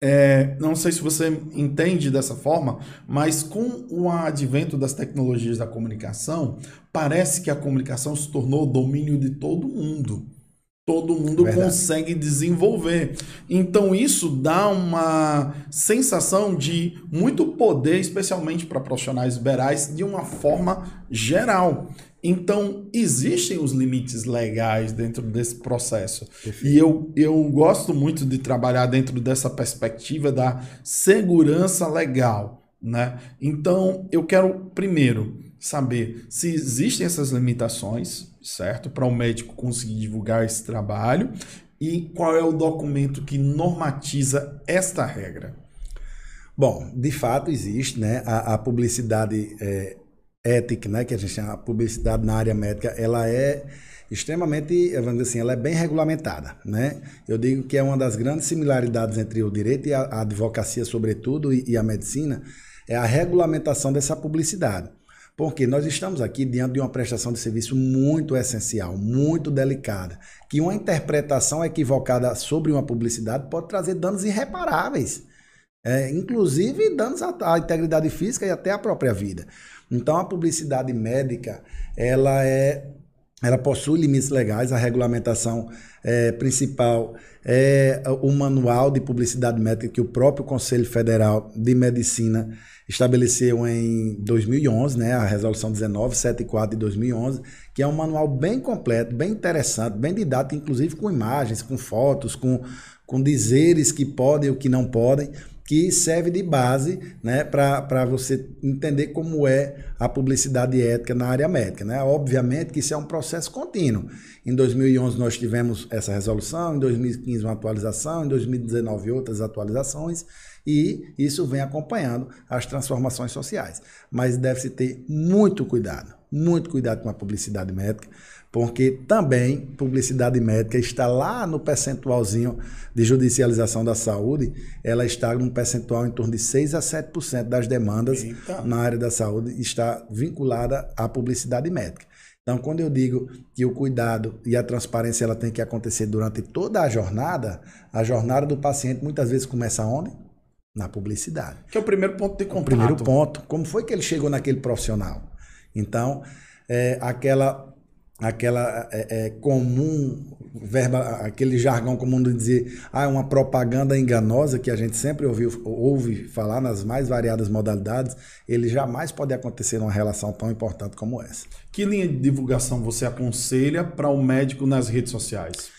é, não sei se você entende dessa forma, mas com o advento das tecnologias da comunicação, parece que a comunicação se tornou domínio de todo mundo. Todo mundo Verdade. consegue desenvolver. Então, isso dá uma sensação de muito poder, especialmente para profissionais liberais, de uma forma geral. Então, existem os limites legais dentro desse processo. E eu, eu gosto muito de trabalhar dentro dessa perspectiva da segurança legal. Né? Então, eu quero primeiro saber se existem essas limitações, certo? Para o médico conseguir divulgar esse trabalho e qual é o documento que normatiza esta regra. Bom, de fato existe, né? A, a publicidade é, ética, né, que a gente chama publicidade na área médica, ela é extremamente, vamos dizer assim, ela é bem regulamentada, né? Eu digo que é uma das grandes similaridades entre o direito e a, advocacia, sobretudo, e, e, a medicina, é a regulamentação dessa publicidade. Porque nós estamos aqui diante de uma prestação de serviço muito essencial, muito delicada, que uma interpretação equivocada sobre uma publicidade pode trazer danos irreparáveis, é, inclusive danos à, à integridade física e até à própria vida. Então a publicidade médica, ela é ela possui limites legais, a regulamentação é, principal é o manual de publicidade médica que o próprio Conselho Federal de Medicina estabeleceu em 2011, né, a resolução 1974 de 2011, que é um manual bem completo, bem interessante, bem didático, inclusive com imagens, com fotos, com, com dizeres que podem e o que não podem, que serve de base né, para você entender como é a publicidade ética na área médica. Né? Obviamente que isso é um processo contínuo. Em 2011 nós tivemos essa resolução, em 2015 uma atualização, em 2019 outras atualizações, e isso vem acompanhando as transformações sociais. Mas deve-se ter muito cuidado, muito cuidado com a publicidade médica, porque também publicidade médica está lá no percentualzinho de judicialização da saúde, ela está num percentual em torno de 6 a 7% das demandas Eita. na área da saúde está vinculada à publicidade médica. Então, quando eu digo que o cuidado e a transparência ela tem que acontecer durante toda a jornada, a jornada do paciente muitas vezes começa onde? Na publicidade. Que é o primeiro ponto de contato. O primeiro ponto. Como foi que ele chegou naquele profissional? Então, é, aquela aquela é, é, comum verba, aquele jargão comum de dizer ah, uma propaganda enganosa que a gente sempre ouviu, ouve falar nas mais variadas modalidades, ele jamais pode acontecer numa relação tão importante como essa. Que linha de divulgação você aconselha para o médico nas redes sociais?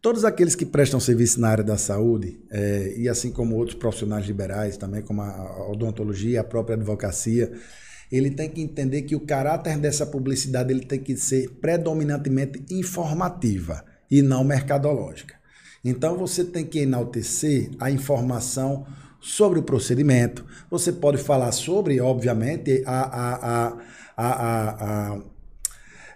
Todos aqueles que prestam serviço na área da saúde, é, e assim como outros profissionais liberais, também como a odontologia, a própria advocacia, ele tem que entender que o caráter dessa publicidade ele tem que ser predominantemente informativa e não mercadológica. Então você tem que enaltecer a informação sobre o procedimento. Você pode falar sobre, obviamente, a, a, a, a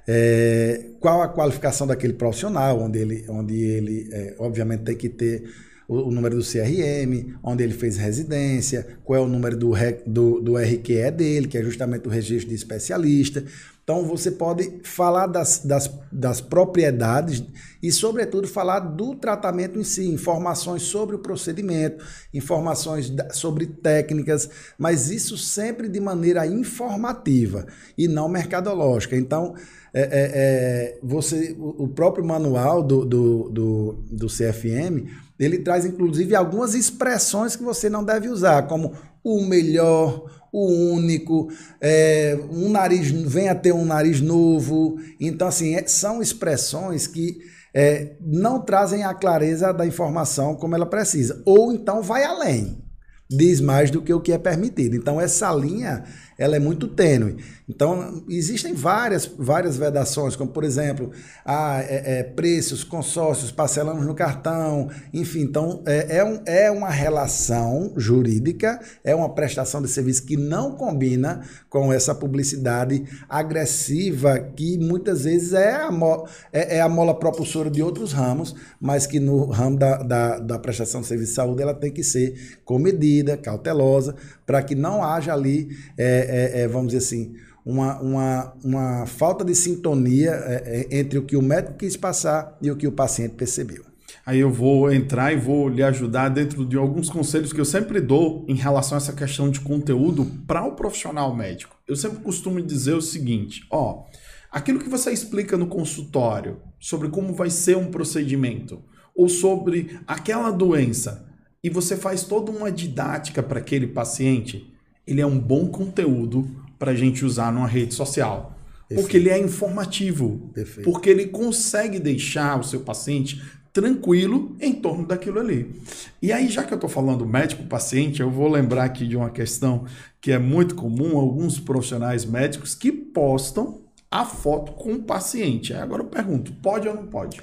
é, qual a qualificação daquele profissional, onde ele, onde ele é, obviamente, tem que ter o, o, número do CRM, onde ele fez residência, qual é o número do, do, do RQE dele, que é justamente o registro de especialista. Então você pode falar das, das, das propriedades e, sobretudo, falar do tratamento em si, informações sobre o procedimento, informações sobre técnicas, mas isso sempre de maneira informativa e não mercadológica. Então, é, é, é, você, o próprio manual do, do, do, do CFM, ele traz inclusive algumas expressões que você não deve usar, como o melhor, o único, é, um nariz, venha ter um nariz novo. Então, assim, é, são expressões que é, não trazem a clareza da informação como ela precisa. Ou então vai além, diz mais do que o que é permitido. Então, essa linha ela é muito tênue. Então, existem várias, várias vedações, como, por exemplo, ah, é, é, preços, consórcios, parcelamos no cartão, enfim. Então, é, é, um, é uma relação jurídica, é uma prestação de serviço que não combina com essa publicidade agressiva que muitas vezes é a, mo, é, é a mola propulsora de outros ramos, mas que no ramo da, da, da prestação de serviço de saúde ela tem que ser comedida, cautelosa, para que não haja ali, é, é, é, vamos dizer assim, uma, uma, uma falta de sintonia é, é, entre o que o médico quis passar e o que o paciente percebeu. Aí eu vou entrar e vou lhe ajudar dentro de alguns conselhos que eu sempre dou em relação a essa questão de conteúdo para o profissional médico. Eu sempre costumo dizer o seguinte: ó, aquilo que você explica no consultório sobre como vai ser um procedimento ou sobre aquela doença, e você faz toda uma didática para aquele paciente, ele é um bom conteúdo para a gente usar numa rede social. Perfeito. Porque ele é informativo. Perfeito. Porque ele consegue deixar o seu paciente tranquilo em torno daquilo ali. E aí, já que eu estou falando médico-paciente, eu vou lembrar aqui de uma questão que é muito comum, alguns profissionais médicos que postam a foto com o paciente. Agora eu pergunto, pode ou não pode?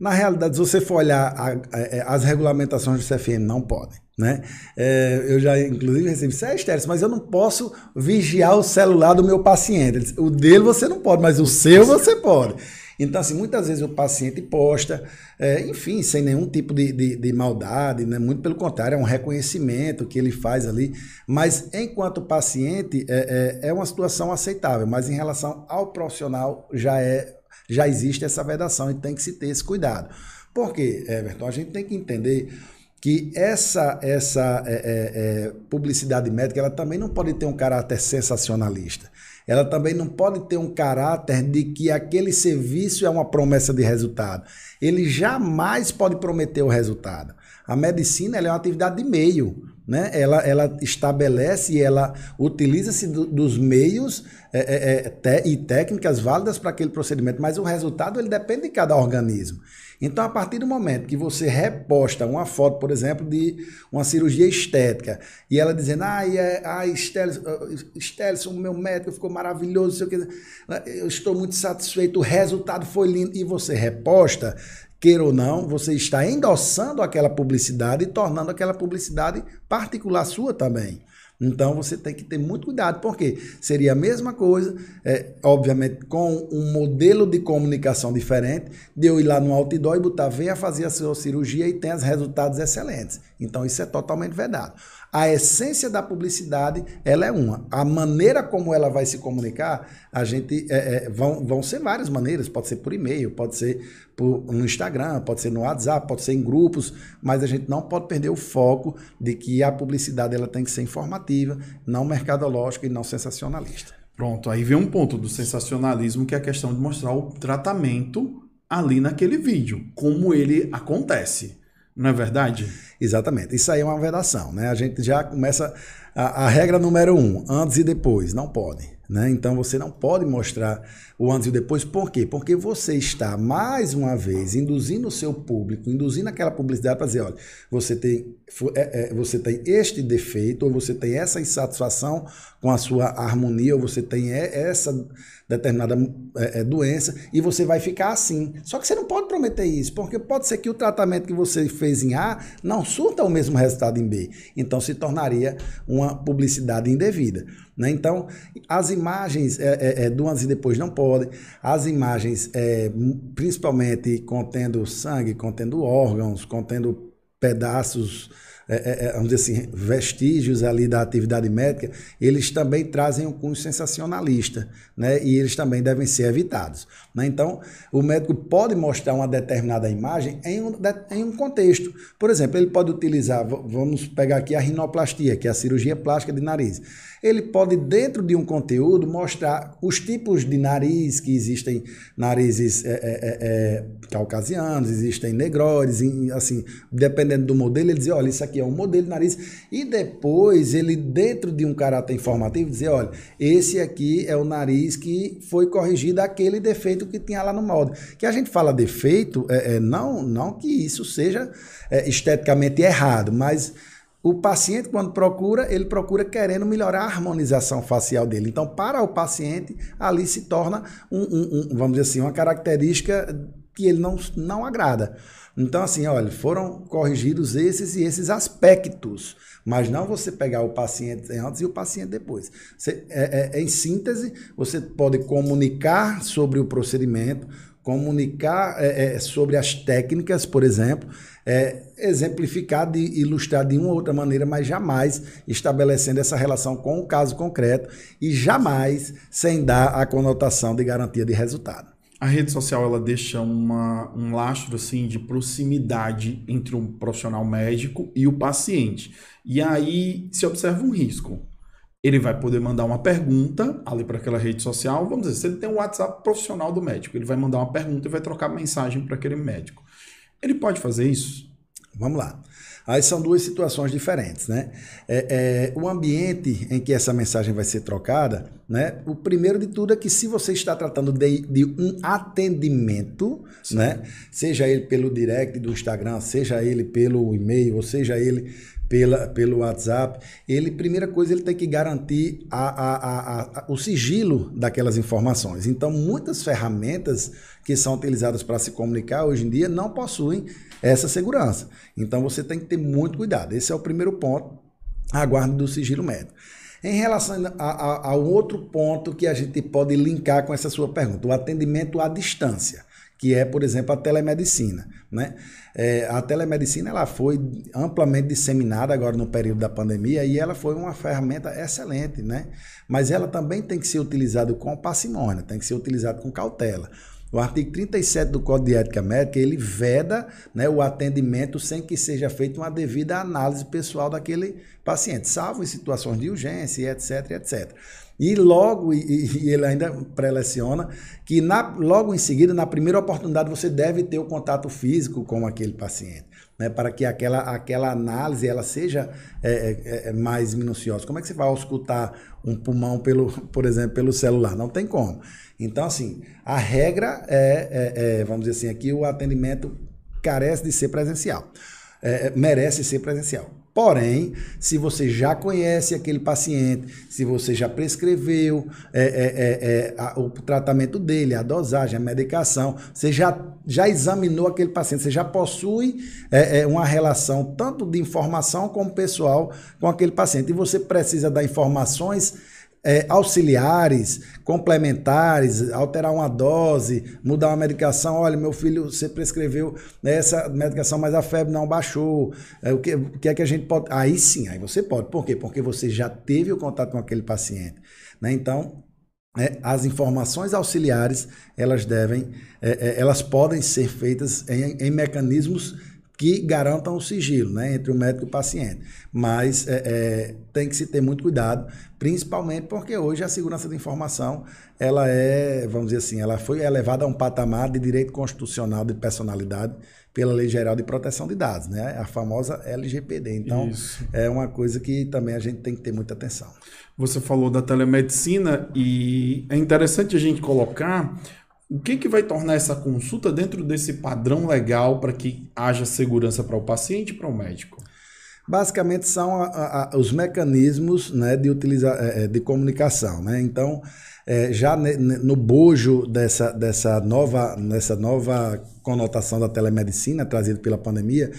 Na realidade, se você for olhar a, a, é, as regulamentações do CFM, não podem. Né? É, eu já, inclusive, recebi, isso é mas eu não posso vigiar o celular do meu paciente. O dele você não pode, mas o seu você pode. Então, assim, muitas vezes o paciente posta, é, enfim, sem nenhum tipo de, de, de, maldade, né? muito pelo contrário, é um reconhecimento que ele faz ali. Mas, enquanto paciente, é, é, é uma situação aceitável, mas em relação ao profissional, já é já existe essa vedação e tem que se ter esse cuidado. Por quê, Everton? A gente tem que entender que essa, essa é, é, é, publicidade médica ela também não pode ter um caráter sensacionalista. Ela também não pode ter um caráter de que aquele serviço é uma promessa de resultado. Ele jamais pode prometer o resultado. A medicina é uma atividade de meio. Né? Ela, ela estabelece e ela utiliza-se do, dos meios é, é, é e técnicas válidas para aquele procedimento, mas o resultado ele depende de cada organismo. Então, a partir do momento que você reposta uma foto, por exemplo, de uma cirurgia estética, e ela dizendo, ai, é, ai Stelson, meu médico ficou maravilhoso, eu estou muito satisfeito, o resultado foi lindo, e você reposta, queira ou não, você está endossando aquela publicidade e tornando aquela publicidade particular sua também. Então você tem que ter muito cuidado, porque seria a mesma coisa, é, obviamente, com um modelo de comunicação diferente, de eu ir lá no outdoor e botar, venha fazer a sua cirurgia e tenha resultados excelentes. Então isso é totalmente vedado. A essência da publicidade, ela é uma. A maneira como ela vai se comunicar, a gente é, é, vão, vão ser várias maneiras. Pode ser por e-mail, pode ser por, no Instagram, pode ser no WhatsApp, pode ser em grupos, mas a gente não pode perder o foco de que a publicidade ela tem que ser informativa, não mercadológica e não sensacionalista. Pronto, aí vem um ponto do sensacionalismo que é a questão de mostrar o tratamento ali naquele vídeo, como ele acontece. Não é verdade? Exatamente. Isso aí é uma vedação, né? A gente já começa a, a regra número um, antes e depois, não pode. Né? Então você não pode mostrar o antes e o depois. Por quê? Porque você está, mais uma vez, induzindo o seu público, induzindo aquela publicidade para dizer: olha, você tem, é, é, você tem este defeito, ou você tem essa insatisfação com a sua harmonia, ou você tem essa determinada é, é, doença e você vai ficar assim. Só que você não pode prometer isso, porque pode ser que o tratamento que você fez em A não surta o mesmo resultado em B. Então se tornaria uma publicidade indevida. Né? Então, as imagens é, é, é, do antes e depois não podem, as imagens, é, principalmente contendo sangue, contendo órgãos, contendo pedaços é, é, é, vamos dizer assim, vestígios ali da atividade médica, eles também trazem um cunho sensacionalista, né? E eles também devem ser evitados. Né? Então, o médico pode mostrar uma determinada imagem em um, em um contexto. Por exemplo, ele pode utilizar, vamos pegar aqui a rinoplastia, que é a cirurgia plástica de nariz ele pode, dentro de um conteúdo, mostrar os tipos de nariz, que existem narizes é, é, é, é caucasianos, existem negroides, assim, dependendo do modelo, ele dizer, olha, isso aqui é um modelo de nariz, e depois ele, dentro de um caráter informativo, dizer, olha, esse aqui é o nariz que foi corrigido aquele defeito que tinha lá no molde. Que a gente fala defeito, é, é não, não que isso seja é, esteticamente errado, mas o paciente, quando procura, ele procura querendo melhorar a harmonização facial dele. Então, para o paciente, ali se torna, um, um, um, vamos dizer assim, uma característica que ele não, não agrada. Então, assim, olha, foram corrigidos esses e esses aspectos, mas não você pegar o paciente antes e o paciente depois. Você, é, é, em síntese, você pode comunicar sobre o procedimento, comunicar é, é, sobre as técnicas, por exemplo, é, exemplificar, de ilustrar de uma ou outra maneira, mas jamais estabelecendo essa relação com o caso concreto e jamais sem dar a conotação de garantia de resultado. A rede social ela deixa uma, um lastro assim de proximidade entre um profissional médico e o paciente. E aí se observa um risco. Ele vai poder mandar uma pergunta ali para aquela rede social. Vamos dizer, se ele tem um WhatsApp profissional do médico, ele vai mandar uma pergunta e vai trocar mensagem para aquele médico. Ele pode fazer isso? Vamos lá. Aí são duas situações diferentes, né? É, é, o ambiente em que essa mensagem vai ser trocada, né? O primeiro de tudo é que se você está tratando de, de um atendimento, Sim. né? Seja ele pelo direct do Instagram, seja ele pelo e-mail, ou seja ele pela, pelo WhatsApp, ele, primeira coisa, ele tem que garantir a, a, a, a, o sigilo daquelas informações. Então, muitas ferramentas que são utilizadas para se comunicar hoje em dia não possuem essa segurança. Então, você tem que ter muito cuidado. Esse é o primeiro ponto, a guarda do sigilo médico. Em relação ao outro ponto que a gente pode linkar com essa sua pergunta, o atendimento à distância que é, por exemplo, a telemedicina. Né? É, a telemedicina ela foi amplamente disseminada agora no período da pandemia e ela foi uma ferramenta excelente, né? mas ela também tem que ser utilizada com parcimônia, tem que ser utilizada com cautela. O artigo 37 do Código de Ética Médica, ele veda né, o atendimento sem que seja feita uma devida análise pessoal daquele paciente, salvo em situações de urgência, etc, etc. E logo, e, e ele ainda preleciona, que na, logo em seguida, na primeira oportunidade, você deve ter o contato físico com aquele paciente. Né, para que aquela, aquela análise ela seja é, é, é, mais minuciosa. Como é que você vai auscultar um pulmão, pelo, por exemplo, pelo celular? Não tem como. Então, assim, a regra é, é, é vamos dizer assim, aqui o atendimento carece de ser presencial. É, merece ser presencial. Porém, se você já conhece aquele paciente, se você já prescreveu é, é, é, é, a, o tratamento dele, a dosagem, a medicação, você já, já examinou aquele paciente, você já possui é, é, uma relação tanto de informação como pessoal com aquele paciente, e você precisa dar informações é, auxiliares, complementares, alterar uma dose, mudar uma medicação. Olha, meu filho, você prescreveu essa medicação, mas a febre não baixou. É, o, que, o que é que a gente pode. Aí sim, aí você pode. Por quê? Porque você já teve o contato com aquele paciente. Né? Então, é, as informações auxiliares elas devem, é, é elas podem ser feitas em, em mecanismos que garantam o sigilo né, entre o médico e o paciente. Mas é, é, tem que se ter muito cuidado, principalmente porque hoje a segurança da informação ela é, vamos dizer assim, ela foi elevada a um patamar de direito constitucional de personalidade pela Lei Geral de Proteção de Dados, né? a famosa LGPD. Então, Isso. é uma coisa que também a gente tem que ter muita atenção. Você falou da telemedicina e é interessante a gente colocar o que, que vai tornar essa consulta dentro desse padrão legal para que haja segurança para o paciente e para o médico? Basicamente são a, a, os mecanismos né, de, utilizar, é, é, de comunicação. Né? Então, é, já no bojo dessa, dessa, nova, dessa nova conotação da telemedicina trazida pela pandemia,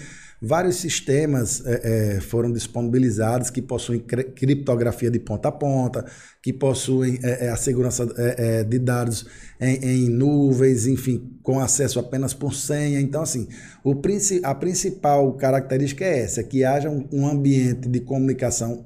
Vários sistemas é, é, foram disponibilizados que possuem criptografia de ponta a ponta, que possuem é, é a segurança é, é, de dados em, em, nuvens, enfim, com acesso apenas por senha. Então, assim, o, a principal característica é essa, que haja um, um ambiente de comunicação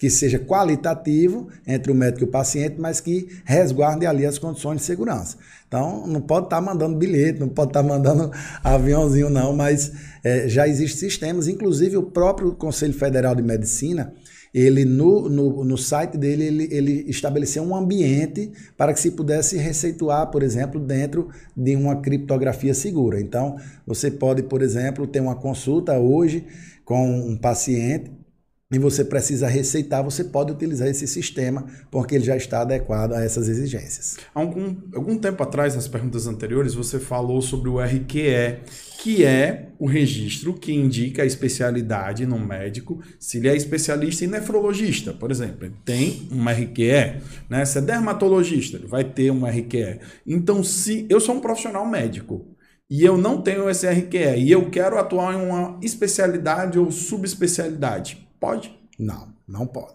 que seja qualitativo entre o médico e o paciente, mas que resguarde ali as condições de segurança. Então, não pode estar tá mandando bilhete, não pode estar tá mandando <laughs> aviãozinho, não, mas é, já existem sistemas, inclusive o próprio Conselho Federal de Medicina, ele no, no, no site dele, ele, ele estabeleceu um ambiente para que se pudesse receituar, por exemplo, dentro de uma criptografia segura. Então, você pode, por exemplo, ter uma consulta hoje com um paciente e você precisa receitar, você pode utilizar esse sistema, porque ele já está adequado a essas exigências. Algum, algum tempo atrás, nas perguntas anteriores, você falou sobre o RQE, que é o registro que indica a especialidade no médico, se ele é especialista em nefrologista, por exemplo. Ele tem um RQE, né? Se é dermatologista, ele vai ter um RQE. Então, se eu sou um profissional médico, e eu não tenho esse RQE e eu quero atuar em uma especialidade ou subespecialidade, Pode? Não, não pode.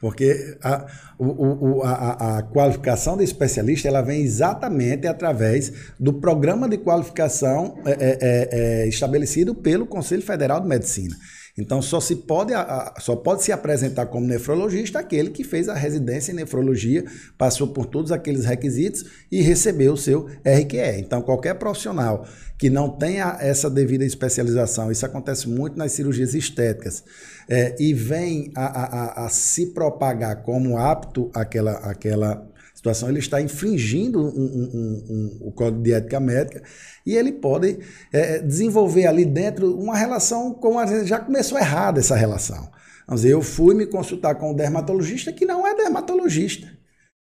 Porque a, o, o, a, a, qualificação de especialista ela vem exatamente através do programa de qualificação é, é, é, é estabelecido pelo Conselho Federal de Medicina. Então só se pode, só pode se apresentar como nefrologista aquele que fez a residência em nefrologia, passou por todos aqueles requisitos e recebeu o seu RQE. Então qualquer profissional que não tenha essa devida especialização, isso acontece muito nas cirurgias estéticas, é, e vem a, a, a, se propagar como apto àquela, àquela situação, ele está infringindo um, um, um, o Código de Ética Médica e ele pode é, desenvolver ali dentro uma relação com a já começou errada essa relação. Vamos dizer, eu fui me consultar com um dermatologista que não é dermatologista.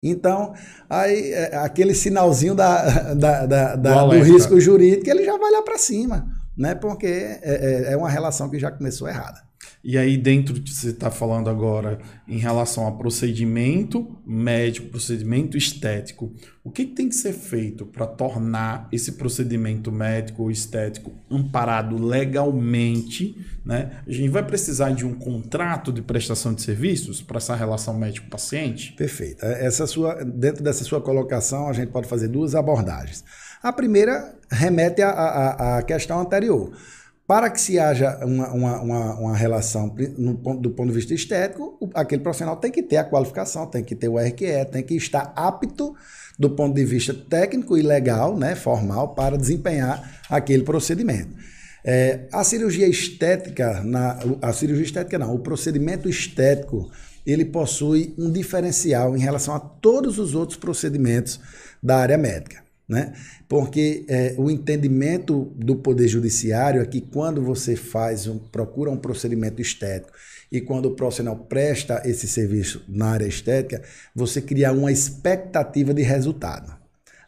Então, aí é, aquele sinalzinho da, da, da, da do, risco jurídico, ele já vai lá para cima, né? Porque é, é, é uma relação que já começou errada. E aí, dentro de você está falando agora em relação a procedimento médico, procedimento estético, o que, que tem que ser feito para tornar esse procedimento médico ou estético amparado legalmente? Né? A gente vai precisar de um contrato de prestação de serviços para essa relação médico-paciente? Perfeito. Essa sua, dentro dessa sua colocação, a gente pode fazer duas abordagens. A primeira remete à questão anterior. Para que se haja uma, uma, uma, uma relação no, do ponto de vista estético, aquele profissional tem que ter a qualificação, tem que ter o RQE, tem que estar apto do ponto de vista técnico e legal, né, formal, para desempenhar aquele procedimento. É, a cirurgia estética, na, a cirurgia estética não, o procedimento estético, ele possui um diferencial em relação a todos os outros procedimentos da área médica né? Porque é, o entendimento do Poder Judiciário é que quando você faz um, procura um procedimento estético e quando o profissional presta esse serviço na área estética, você cria uma expectativa de resultado.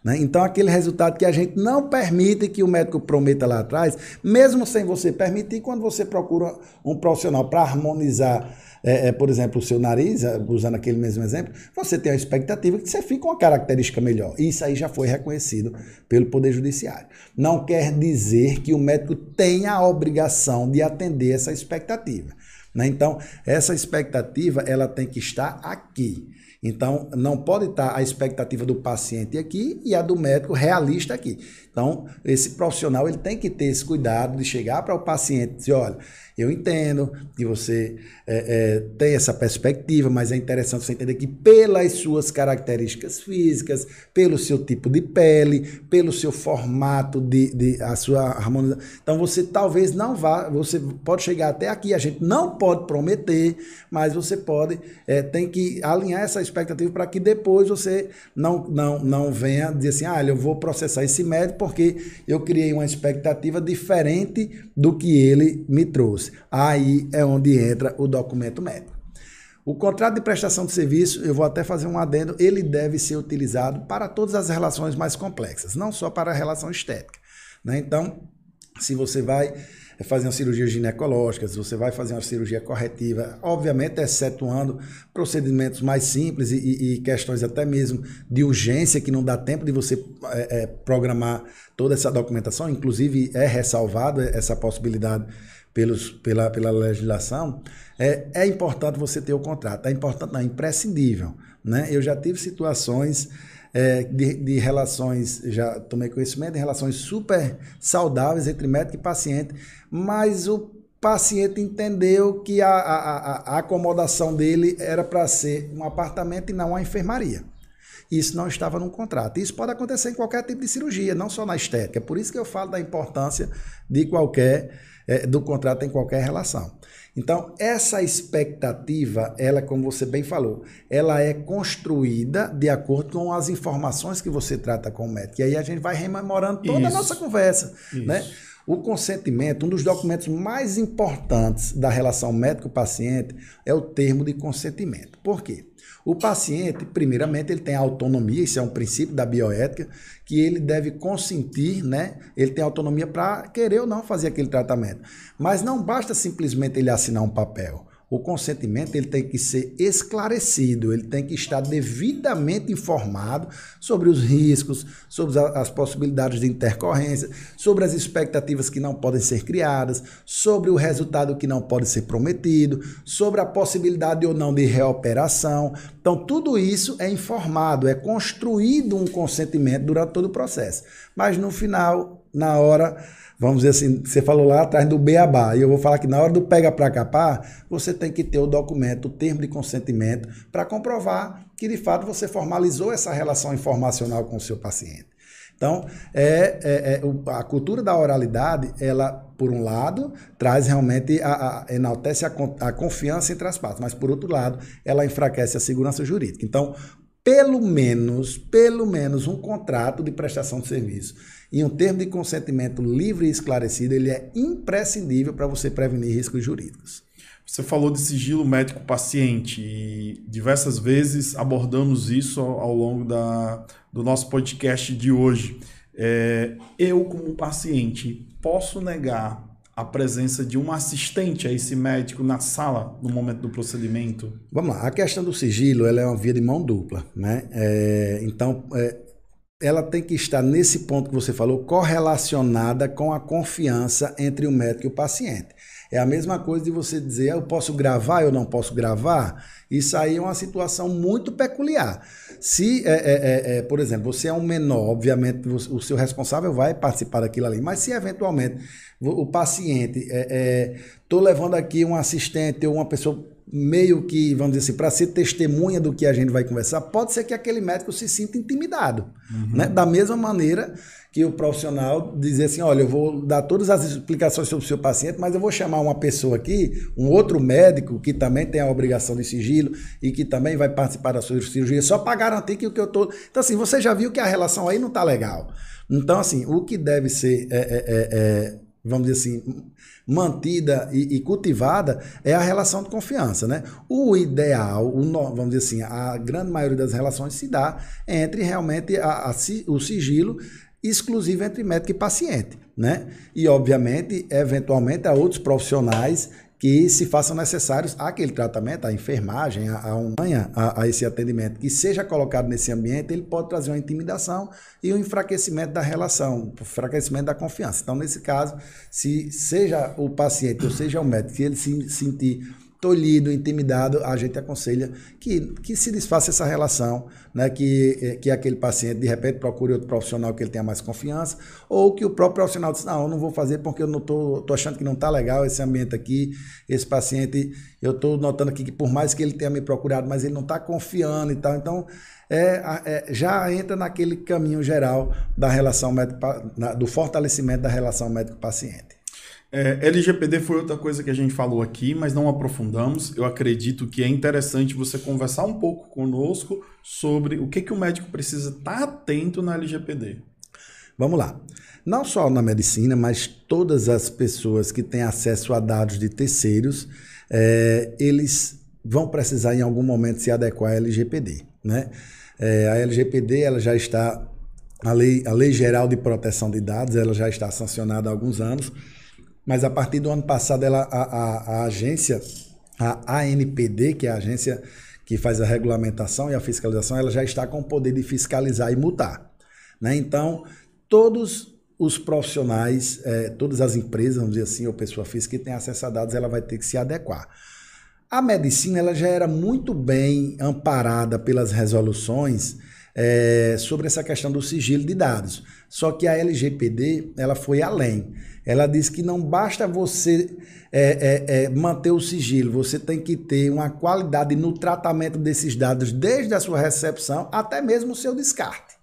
Né? Então, aquele resultado que a gente não permite que o médico prometa lá atrás, mesmo sem você permitir, quando você procura um profissional para harmonizar é, é, por exemplo, o seu nariz, é, usando aquele mesmo exemplo, você tem a expectativa que você fique com uma característica melhor. Isso aí já foi reconhecido pelo Poder Judiciário. Não quer dizer que o médico tenha a obrigação de atender essa expectativa. Né? Então, essa expectativa ela tem que estar aqui. Então, não pode estar a expectativa do paciente aqui e a do médico realista aqui. Então, esse profissional ele tem que ter esse cuidado de chegar para o paciente e dizer, olha, eu entendo que você é, é, tem essa perspectiva, mas é interessante você entender que pelas suas características físicas, pelo seu tipo de pele, pelo seu formato de, de a sua harmonização, então você talvez não vá, você pode chegar até aqui, a gente não pode prometer, mas você pode, é, tem que alinhar essa expectativa para que depois você não, não, não venha dizer assim, ah, eu vou processar esse médico porque eu criei uma expectativa diferente do que ele me trouxe. Aí é onde entra o documento médico. O contrato de prestação de serviço, eu vou até fazer um adendo, ele deve ser utilizado para todas as relações mais complexas, não só para a relação estética. Né? Então, se você vai fazer uma cirurgia ginecológica, se você vai fazer uma cirurgia corretiva, obviamente excetuando procedimentos mais simples e, e questões até mesmo de urgência, que não dá tempo de você é, é, programar toda essa documentação, inclusive é ressalvado essa possibilidade pelos, pela, pela legislação, é, é importante você ter o contrato. É importante, não, é imprescindível. Né? Eu já tive situações é, de, de, relações, já tomei conhecimento de relações super saudáveis entre médico e paciente, mas o paciente entendeu que a, a, a acomodação dele era para ser um apartamento e não uma enfermaria. Isso não estava no contrato. Isso pode acontecer em qualquer tipo de cirurgia, não só na estética. Por isso que eu falo da importância de qualquer é, do contrato em qualquer relação. Então, essa expectativa, ela, como você bem falou, ela é construída de acordo com as informações que você trata com o médico. E aí a gente vai rememorando toda Isso. a nossa conversa, Isso. né? O consentimento, um dos documentos mais importantes da relação médico-paciente é o termo de consentimento. Por quê? O paciente, primeiramente, ele tem autonomia, isso é um princípio da bioética, que ele deve consentir, né? Ele tem autonomia para querer ou não fazer aquele tratamento. Mas não basta simplesmente ele assinar um papel o consentimento ele tem que ser esclarecido, ele tem que estar devidamente informado sobre os riscos, sobre as possibilidades de intercorrência, sobre as expectativas que não podem ser criadas, sobre o resultado que não pode ser prometido, sobre a possibilidade ou não de reoperação. Então, tudo isso é informado, é construído um consentimento durante todo o processo. Mas no final, na hora vamos dizer assim, você falou lá atrás do beabá, e eu vou falar que na hora do pega para capar, você tem que ter o documento, o termo de consentimento, para comprovar que de fato você formalizou essa relação informacional com o seu paciente. Então, é, é, é, a cultura da oralidade, ela, por um lado, traz realmente, a, a, enaltece a, a confiança entre as partes, mas, por outro lado, ela enfraquece a segurança jurídica. Então, pelo menos, pelo menos um contrato de prestação de serviço e um termo de consentimento livre e esclarecido, ele é imprescindível para você prevenir riscos jurídicos. Você falou de sigilo médico-paciente e diversas vezes abordamos isso ao, longo da, do nosso podcast de hoje. É, eu, como paciente, posso negar a presença de um assistente a esse médico na sala no momento do procedimento? Vamos lá, a questão do sigilo ela é uma via de mão dupla, né? É, então, é, ela tem que estar nesse ponto que você falou, correlacionada com a confiança entre o médico e o paciente. É a mesma coisa de você dizer, eu posso gravar, eu não posso gravar. Isso aí é uma situação muito peculiar. Se, é, é, é, é por exemplo, você é um menor, obviamente o seu responsável vai participar daquilo ali, mas se eventualmente o paciente, estou é, é, levando aqui um assistente ou uma pessoa meio que, vamos dizer assim, para ser testemunha do que a gente vai conversar, pode ser que aquele médico se sinta intimidado. Uhum. Né? Da mesma maneira que o profissional dizer assim, olha, eu vou dar todas as explicações sobre o seu paciente, mas eu vou chamar uma pessoa aqui, um outro médico que também tem a obrigação de sigilo e que também vai participar da sua cirurgia, só para garantir que o que eu estou... Tô... Então, assim, você já viu que a relação aí não está legal. Então, assim, o que deve ser... É, é, é, é vamos dizer assim, mantida e, e, cultivada é a relação de confiança, né? O ideal, o, vamos dizer assim, a grande maioria das relações se dá entre realmente a, a, o sigilo exclusivo entre médico e paciente, né? E obviamente, eventualmente, há outros profissionais que se façam necessários aquele tratamento, a enfermagem, a, a, a, a esse atendimento, que seja colocado nesse ambiente, ele pode trazer uma intimidação e um enfraquecimento da relação, um enfraquecimento da confiança. Então, nesse caso, se seja o paciente ou seja o médico, se ele se sentir tolhido, intimidado, a gente aconselha que, que se desfaça essa relação, né? que, que aquele paciente, de repente, procure outro profissional que ele tenha mais confiança, ou que o próprio profissional diz, não, eu não vou fazer porque eu não tô, tô achando que não está legal esse ambiente aqui, esse paciente, eu estou notando aqui que por mais que ele tenha me procurado, mas ele não está confiando e tal, então é, é, já entra naquele caminho geral da relação médico, do fortalecimento da relação médico-paciente. É, LGPD foi outra coisa que a gente falou aqui, mas não aprofundamos. Eu acredito que é interessante você conversar um pouco conosco sobre o que, que o médico precisa estar atento na LGPD. Vamos lá. Não só na medicina, mas todas as pessoas que têm acesso a dados de terceiros, é, eles vão precisar em algum momento se adequar à LGPD. Né? É, a LGPD ela já está, a lei, a lei Geral de Proteção de Dados, ela já está sancionada há alguns anos mas a partir do ano passado ela, a, a, a agência, a ANPD, que é a agência que faz a regulamentação e a fiscalização, ela já está com o poder de fiscalizar e multar. Né? Então, todos os profissionais, é, todas as empresas, vamos dizer assim, ou pessoa física que tem acesso a dados, ela vai ter que se adequar. A medicina ela já era muito bem amparada pelas resoluções é, sobre essa questão do sigilo de dados. Só que a LGPD ela foi além. Ela diz que não basta você é, é, é, manter o sigilo, você tem que ter uma qualidade no tratamento desses dados, desde a sua recepção até mesmo o seu descarte.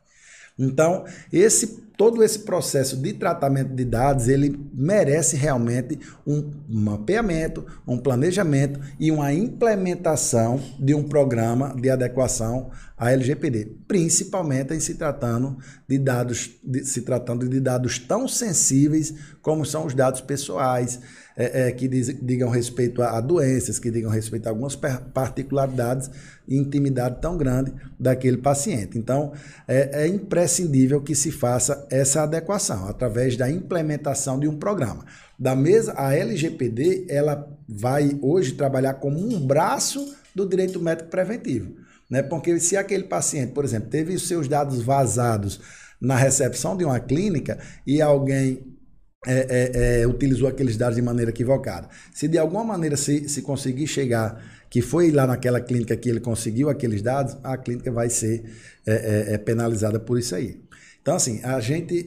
Então, esse todo esse processo de tratamento de dados, ele merece realmente um mapeamento, um planejamento e uma implementação de um programa de adequação à LGPD, principalmente em se tratando de dados, de, se tratando de dados tão sensíveis como são os dados pessoais, é, é, que diz, digam respeito a, a, doenças, que digam respeito a algumas particularidades e intimidade tão grande daquele paciente. Então, é, é imprescindível que se faça essa adequação através da implementação de um programa. Da mesa, a LGPD ela vai hoje trabalhar como um braço do direito médico preventivo, né? Porque se aquele paciente, por exemplo, teve os seus dados vazados na recepção de uma clínica e alguém é, é, é, utilizou aqueles dados de maneira equivocada. Se de alguma maneira se, se conseguir chegar que foi lá naquela clínica que ele conseguiu aqueles dados, a clínica vai ser é, é, é penalizada por isso aí. Então, assim, a gente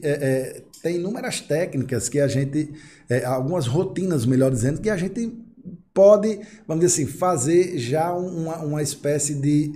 tem inúmeras técnicas que a gente, algumas rotinas, melhor dizendo, que a gente pode, vamos dizer assim, fazer já uma, uma espécie de,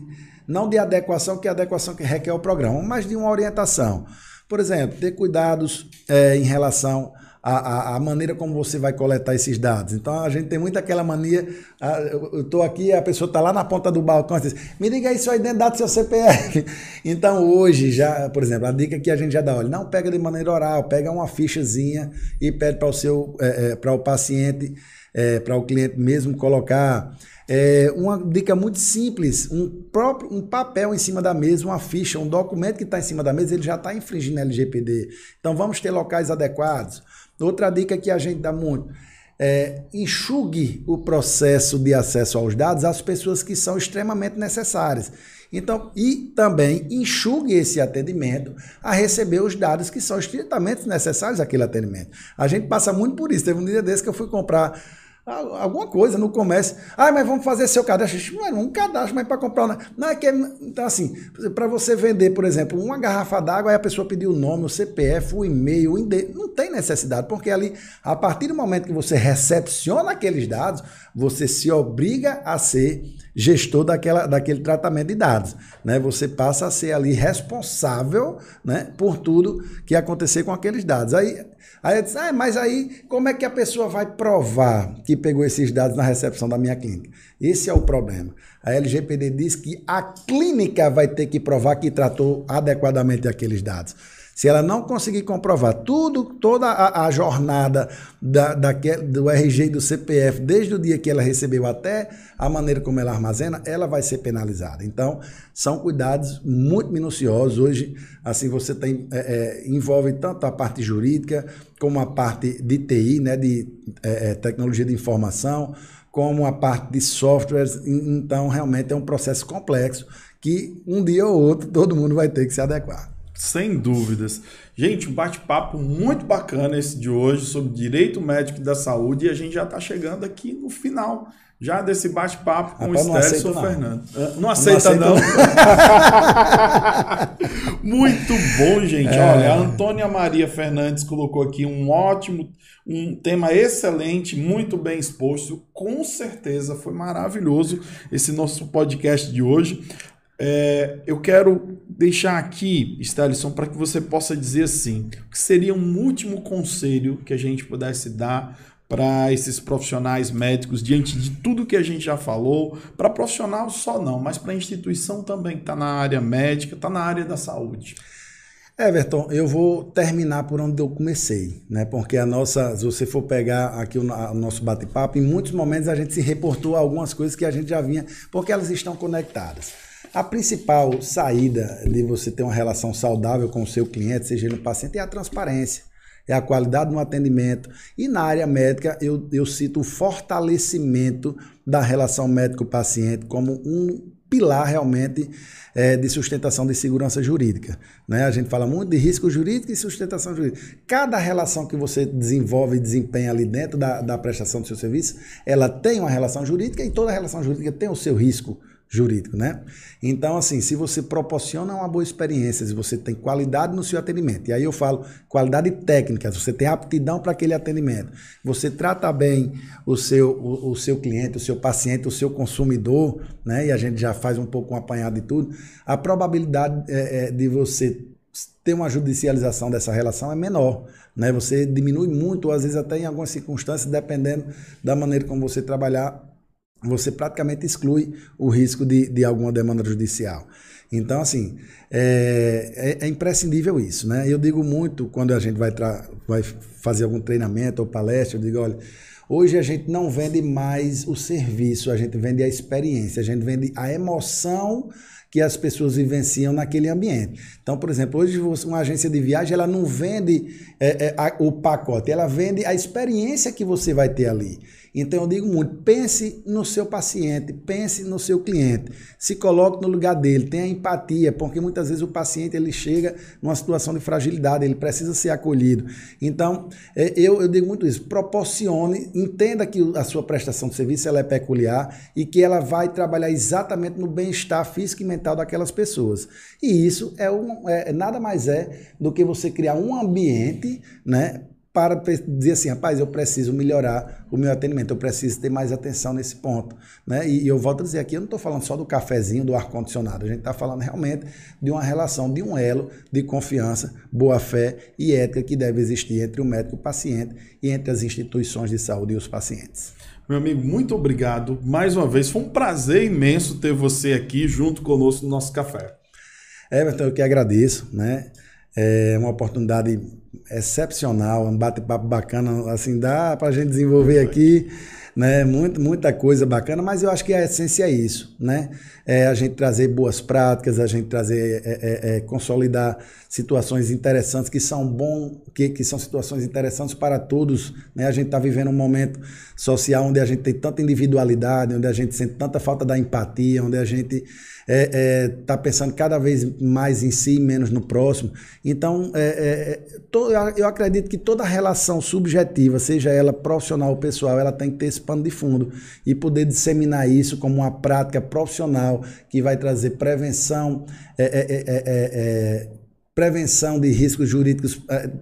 não de adequação, que é a adequação que requer o programa, mas de uma orientação. Por exemplo, ter cuidados em relação a, a, a, maneira como você vai coletar esses dados. Então a gente tem muito aquela mania. A, eu estou aqui, a pessoa está lá na ponta do balcão e diz: me diga aí dentro do seu CPF. <laughs> Então hoje, já, por exemplo, a dica que a gente já dá: olha, não pega de maneira oral, pega uma fichazinha e pede para o seu, é, é, para o paciente, é, para o cliente mesmo colocar. É uma dica muito simples, um próprio um papel em cima da mesa, uma ficha, um documento que está em cima da mesa, ele já está infringindo LGPD. Então vamos ter locais adequados. Outra dica que a gente dá muito é enxugue o processo de acesso aos dados às pessoas que são extremamente necessárias. Então, e também enxugue esse atendimento a receber os dados que são estritamente necessários àquele atendimento. A gente passa muito por isso. Teve um dia desse que eu fui comprar alguma coisa no comércio. Ah, mas vamos fazer seu cadastro. Não, um cadastro, mas para comprar. Não, não é que. É, então, assim, para você vender, por exemplo, uma garrafa d'água, aí a pessoa pediu o nome, o CPF, o e-mail, o. Não tem necessidade, porque ali, a partir do momento que você recepciona aqueles dados, você se obriga a ser gestor daquela, daquele tratamento de dados. Né? Você passa a ser ali responsável né, por tudo que acontecer com aqueles dados. Aí Aí eu disse, ah, mas aí como é que a pessoa vai provar que pegou esses dados na recepção da minha clínica? Esse é o problema. A LGPD diz que a clínica vai ter que provar que tratou adequadamente aqueles dados. Se ela não conseguir comprovar tudo, toda a, a jornada da, da, do RG e do CPF, desde o dia que ela recebeu até a maneira como ela armazena, ela vai ser penalizada. Então, são cuidados muito minuciosos. Hoje, assim, você tem, é, é, envolve tanto a parte jurídica, como a parte de TI, né, de é, é, tecnologia de informação, como a parte de softwares. Então, realmente é um processo complexo que um dia ou outro todo mundo vai ter que se adequar. Sem dúvidas. Gente, um bate-papo muito bacana esse de hoje sobre direito médico da saúde e a gente já está chegando aqui no final já desse bate-papo com Rapaz, o Stélio Fernando. Não, não aceita, não. Não. <laughs> Muito bom, gente. É. Olha, a Antônia Maria Fernandes colocou aqui um ótimo, um tema excelente, muito bem exposto. Com certeza foi maravilhoso esse nosso podcast de hoje. É, eu quero deixar aqui, Stelison, para que você possa dizer assim, que seria um último conselho que a gente pudesse dar para esses profissionais médicos diante de tudo que a gente já falou, para profissional só não, mas para instituição também que está na área médica, está na área da saúde. Everton, eu vou terminar por onde eu comecei, né? Porque a nossa, se você for pegar aqui o, o nosso bate-papo, em muitos momentos a gente se reportou algumas coisas que a gente já vinha, porque elas estão conectadas. A principal saída de você ter uma relação saudável com o seu cliente, seja ele um paciente, é a transparência é a qualidade no atendimento. E na área médica, eu, eu cito o fortalecimento da relação médico-paciente como um pilar realmente é, de sustentação de segurança jurídica. Né? A gente fala muito de risco jurídico e sustentação jurídica. Cada relação que você desenvolve e desempenha ali dentro da, da prestação do seu serviço, ela tem uma relação jurídica e toda relação jurídica tem o seu risco jurídico, né? Então, assim, se você proporciona uma boa experiência, se você tem qualidade no seu atendimento, e aí eu falo qualidade técnica, você tem aptidão para aquele atendimento, você trata bem o seu, o, o, seu cliente, o seu paciente, o seu consumidor, né? E a gente já faz um pouco um apanhado de tudo, a probabilidade é, é, de você ter uma judicialização dessa relação é menor, né? Você diminui muito, às vezes até em algumas circunstâncias, dependendo da maneira como você trabalhar você praticamente exclui o risco de, de alguma demanda judicial. Então, assim, é, é, é, imprescindível isso, né? Eu digo muito quando a gente vai, vai fazer algum treinamento ou palestra, eu digo, olha, hoje a gente não vende mais o serviço, a gente vende a experiência, a gente vende a emoção que as pessoas vivenciam naquele ambiente. Então, por exemplo, hoje uma agência de viagem ela não vende é, é, a, o pacote, ela vende a experiência que você vai ter ali. Então eu digo muito, pense no seu paciente, pense no seu cliente, se coloque no lugar dele, tenha empatia, porque muitas vezes o paciente ele chega numa situação de fragilidade, ele precisa ser acolhido. Então é, eu, eu digo muito isso, proporcione, entenda que a sua prestação de serviço ela é peculiar e que ela vai trabalhar exatamente no bem-estar físico e mental daquelas pessoas. E isso é, um, é nada mais é do que você criar um ambiente, né? Para dizer assim, rapaz, eu preciso melhorar o meu atendimento, eu preciso ter mais atenção nesse ponto. Né? E, e eu volto a dizer aqui, eu não estou falando só do cafezinho, do ar-condicionado, a gente está falando realmente de uma relação, de um elo de confiança, boa-fé e ética que deve existir entre o médico e o paciente e entre as instituições de saúde e os pacientes. Meu amigo, muito obrigado mais uma vez. Foi um prazer imenso ter você aqui junto conosco no nosso café. Everton, eu que agradeço, né? É uma oportunidade excepcional, um bate-papo bacana, assim, dá para a gente desenvolver aqui, né, muito, muita coisa bacana, mas eu acho que a essência é isso, né, é a gente trazer boas práticas, a gente trazer, é, é, é consolidar situações interessantes que são bom, que, que são situações interessantes para todos, né, a gente está vivendo um momento social onde a gente tem tanta individualidade, onde a gente sente tanta falta da empatia, onde a gente é, é, tá pensando cada vez mais em si, menos no próximo. Então, é, é, é to, eu acredito que toda relação subjetiva, seja ela profissional ou pessoal, ela tem que ter esse pano de fundo e poder disseminar isso como uma prática profissional que vai trazer prevenção, é, prevenção de riscos jurídicos,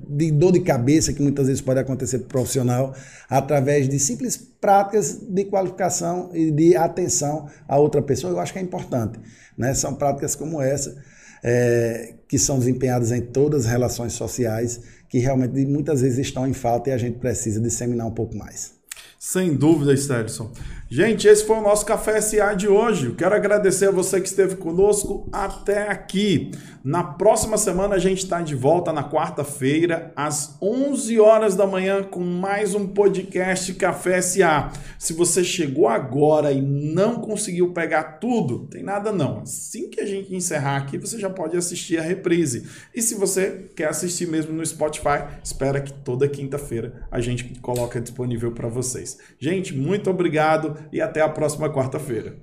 de dor de cabeça que muitas vezes pode acontecer para o profissional, através de simples práticas de qualificação e de atenção a outra pessoa, eu acho que é importante. Né? São práticas como essa, é, que são desempenhadas em todas as relações sociais, que realmente muitas vezes estão em falta e a gente precisa disseminar um pouco mais. Sem dúvida, Sterson. Gente, esse foi o nosso Café SA de hoje. Quero agradecer a você que esteve conosco até aqui. Na próxima semana a gente está de volta na quarta-feira, às 11 horas da manhã, com mais um podcast Café SA. Se você chegou agora e não conseguiu pegar tudo, tem nada não. Assim que a gente encerrar aqui, você já pode assistir a reprise. E se você quer assistir mesmo no Spotify, espera que toda quinta-feira a gente coloca disponível para vocês. Gente, muito obrigado e até a próxima quarta-feira.